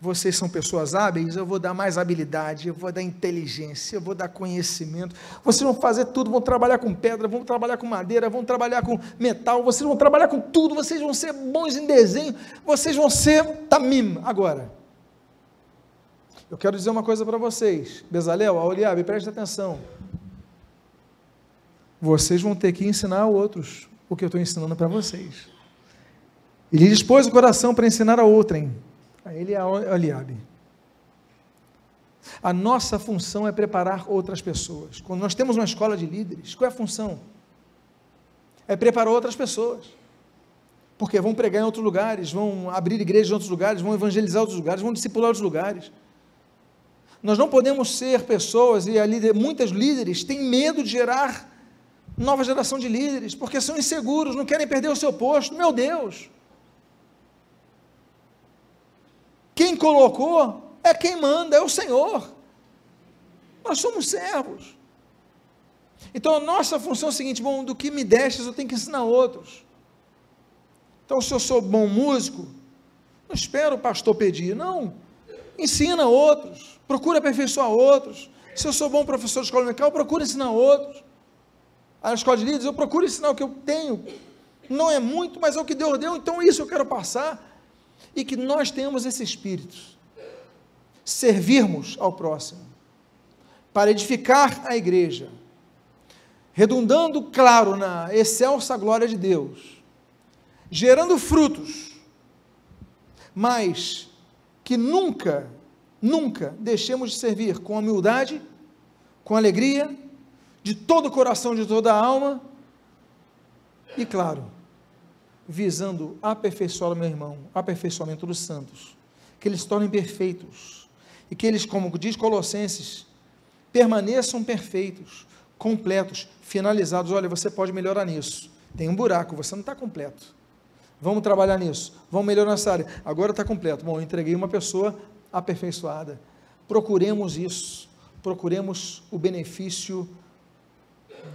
vocês são pessoas hábeis, eu vou dar mais habilidade, eu vou dar inteligência, eu vou dar conhecimento. Vocês vão fazer tudo, vão trabalhar com pedra, vão trabalhar com madeira, vão trabalhar com metal, vocês vão trabalhar com tudo, vocês vão ser bons em desenho, vocês vão ser tamim. Agora, eu quero dizer uma coisa para vocês, Bezalel, Oliabe, preste atenção. Vocês vão ter que ensinar a outros o que eu estou ensinando para vocês. E lhe dispôs o coração para ensinar a outrem, a ele e a Eliabe. A nossa função é preparar outras pessoas. Quando nós temos uma escola de líderes, qual é a função? É preparar outras pessoas. Porque vão pregar em outros lugares, vão abrir igrejas em outros lugares, vão evangelizar outros lugares, vão discipular outros lugares. Nós não podemos ser pessoas, e ali muitos líderes têm medo de gerar nova geração de líderes, porque são inseguros, não querem perder o seu posto. Meu Deus! Quem colocou é quem manda, é o Senhor. Nós somos servos. Então a nossa função é a seguinte: bom, do que me destes eu tenho que ensinar outros. Então, se eu sou bom músico, não espero o pastor pedir, não. Ensina outros, procura aperfeiçoar outros. Se eu sou bom professor de escola dominical, procura ensinar outros a escola de líderes, eu procuro ensinar o que eu tenho. Não é muito, mas é o que Deus deu, então isso eu quero passar. E que nós tenhamos esse espírito. Servirmos ao próximo. Para edificar a igreja. Redundando, claro, na excelsa glória de Deus. Gerando frutos. Mas que nunca, nunca deixemos de servir com humildade, com alegria de todo o coração, de toda a alma, e claro, visando aperfeiçoar o meu irmão, aperfeiçoamento dos santos, que eles tornem perfeitos, e que eles, como diz Colossenses, permaneçam perfeitos, completos, finalizados. Olha, você pode melhorar nisso. Tem um buraco, você não está completo. Vamos trabalhar nisso, vamos melhorar nessa área. Agora está completo. Bom, eu entreguei uma pessoa aperfeiçoada. Procuremos isso, procuremos o benefício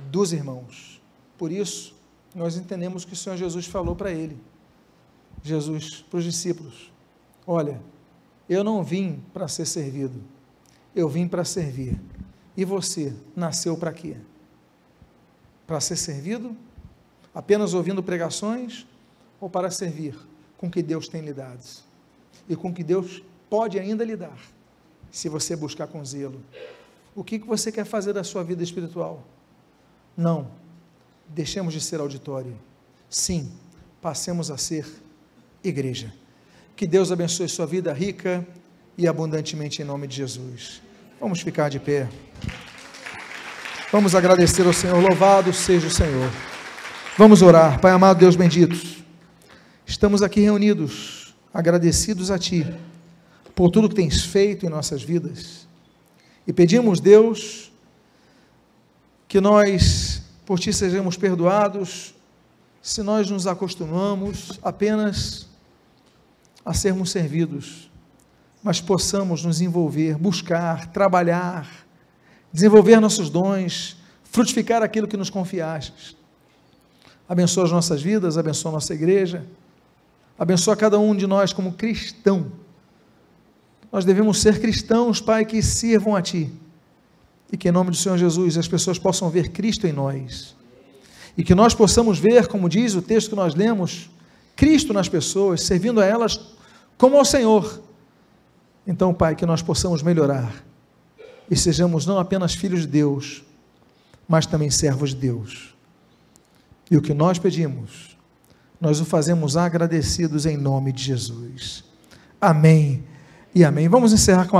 dos irmãos. Por isso, nós entendemos que o Senhor Jesus falou para ele, Jesus, para os discípulos: Olha, eu não vim para ser servido, eu vim para servir. E você nasceu para quê? Para ser servido? Apenas ouvindo pregações? Ou para servir com que Deus tem lhe dado? E com que Deus pode ainda lhe dar, se você buscar com zelo? O que, que você quer fazer da sua vida espiritual? Não, deixemos de ser auditório. Sim, passemos a ser igreja. Que Deus abençoe sua vida rica e abundantemente em nome de Jesus. Vamos ficar de pé. Vamos agradecer ao Senhor. Louvado seja o Senhor. Vamos orar. Pai amado, Deus bendito. Estamos aqui reunidos, agradecidos a Ti por tudo que tens feito em nossas vidas. E pedimos, Deus, que nós, por ti, sejamos perdoados se nós nos acostumamos apenas a sermos servidos, mas possamos nos envolver, buscar, trabalhar, desenvolver nossos dons, frutificar aquilo que nos confiastes. Abençoa as nossas vidas, abençoa a nossa igreja, abençoa cada um de nós como cristão. Nós devemos ser cristãos, Pai, que sirvam a Ti e que em nome do Senhor Jesus as pessoas possam ver Cristo em nós. E que nós possamos ver, como diz o texto que nós lemos, Cristo nas pessoas, servindo a elas como ao Senhor. Então, Pai, que nós possamos melhorar e sejamos não apenas filhos de Deus, mas também servos de Deus. E o que nós pedimos, nós o fazemos agradecidos em nome de Jesus. Amém e amém. Vamos encerrar com a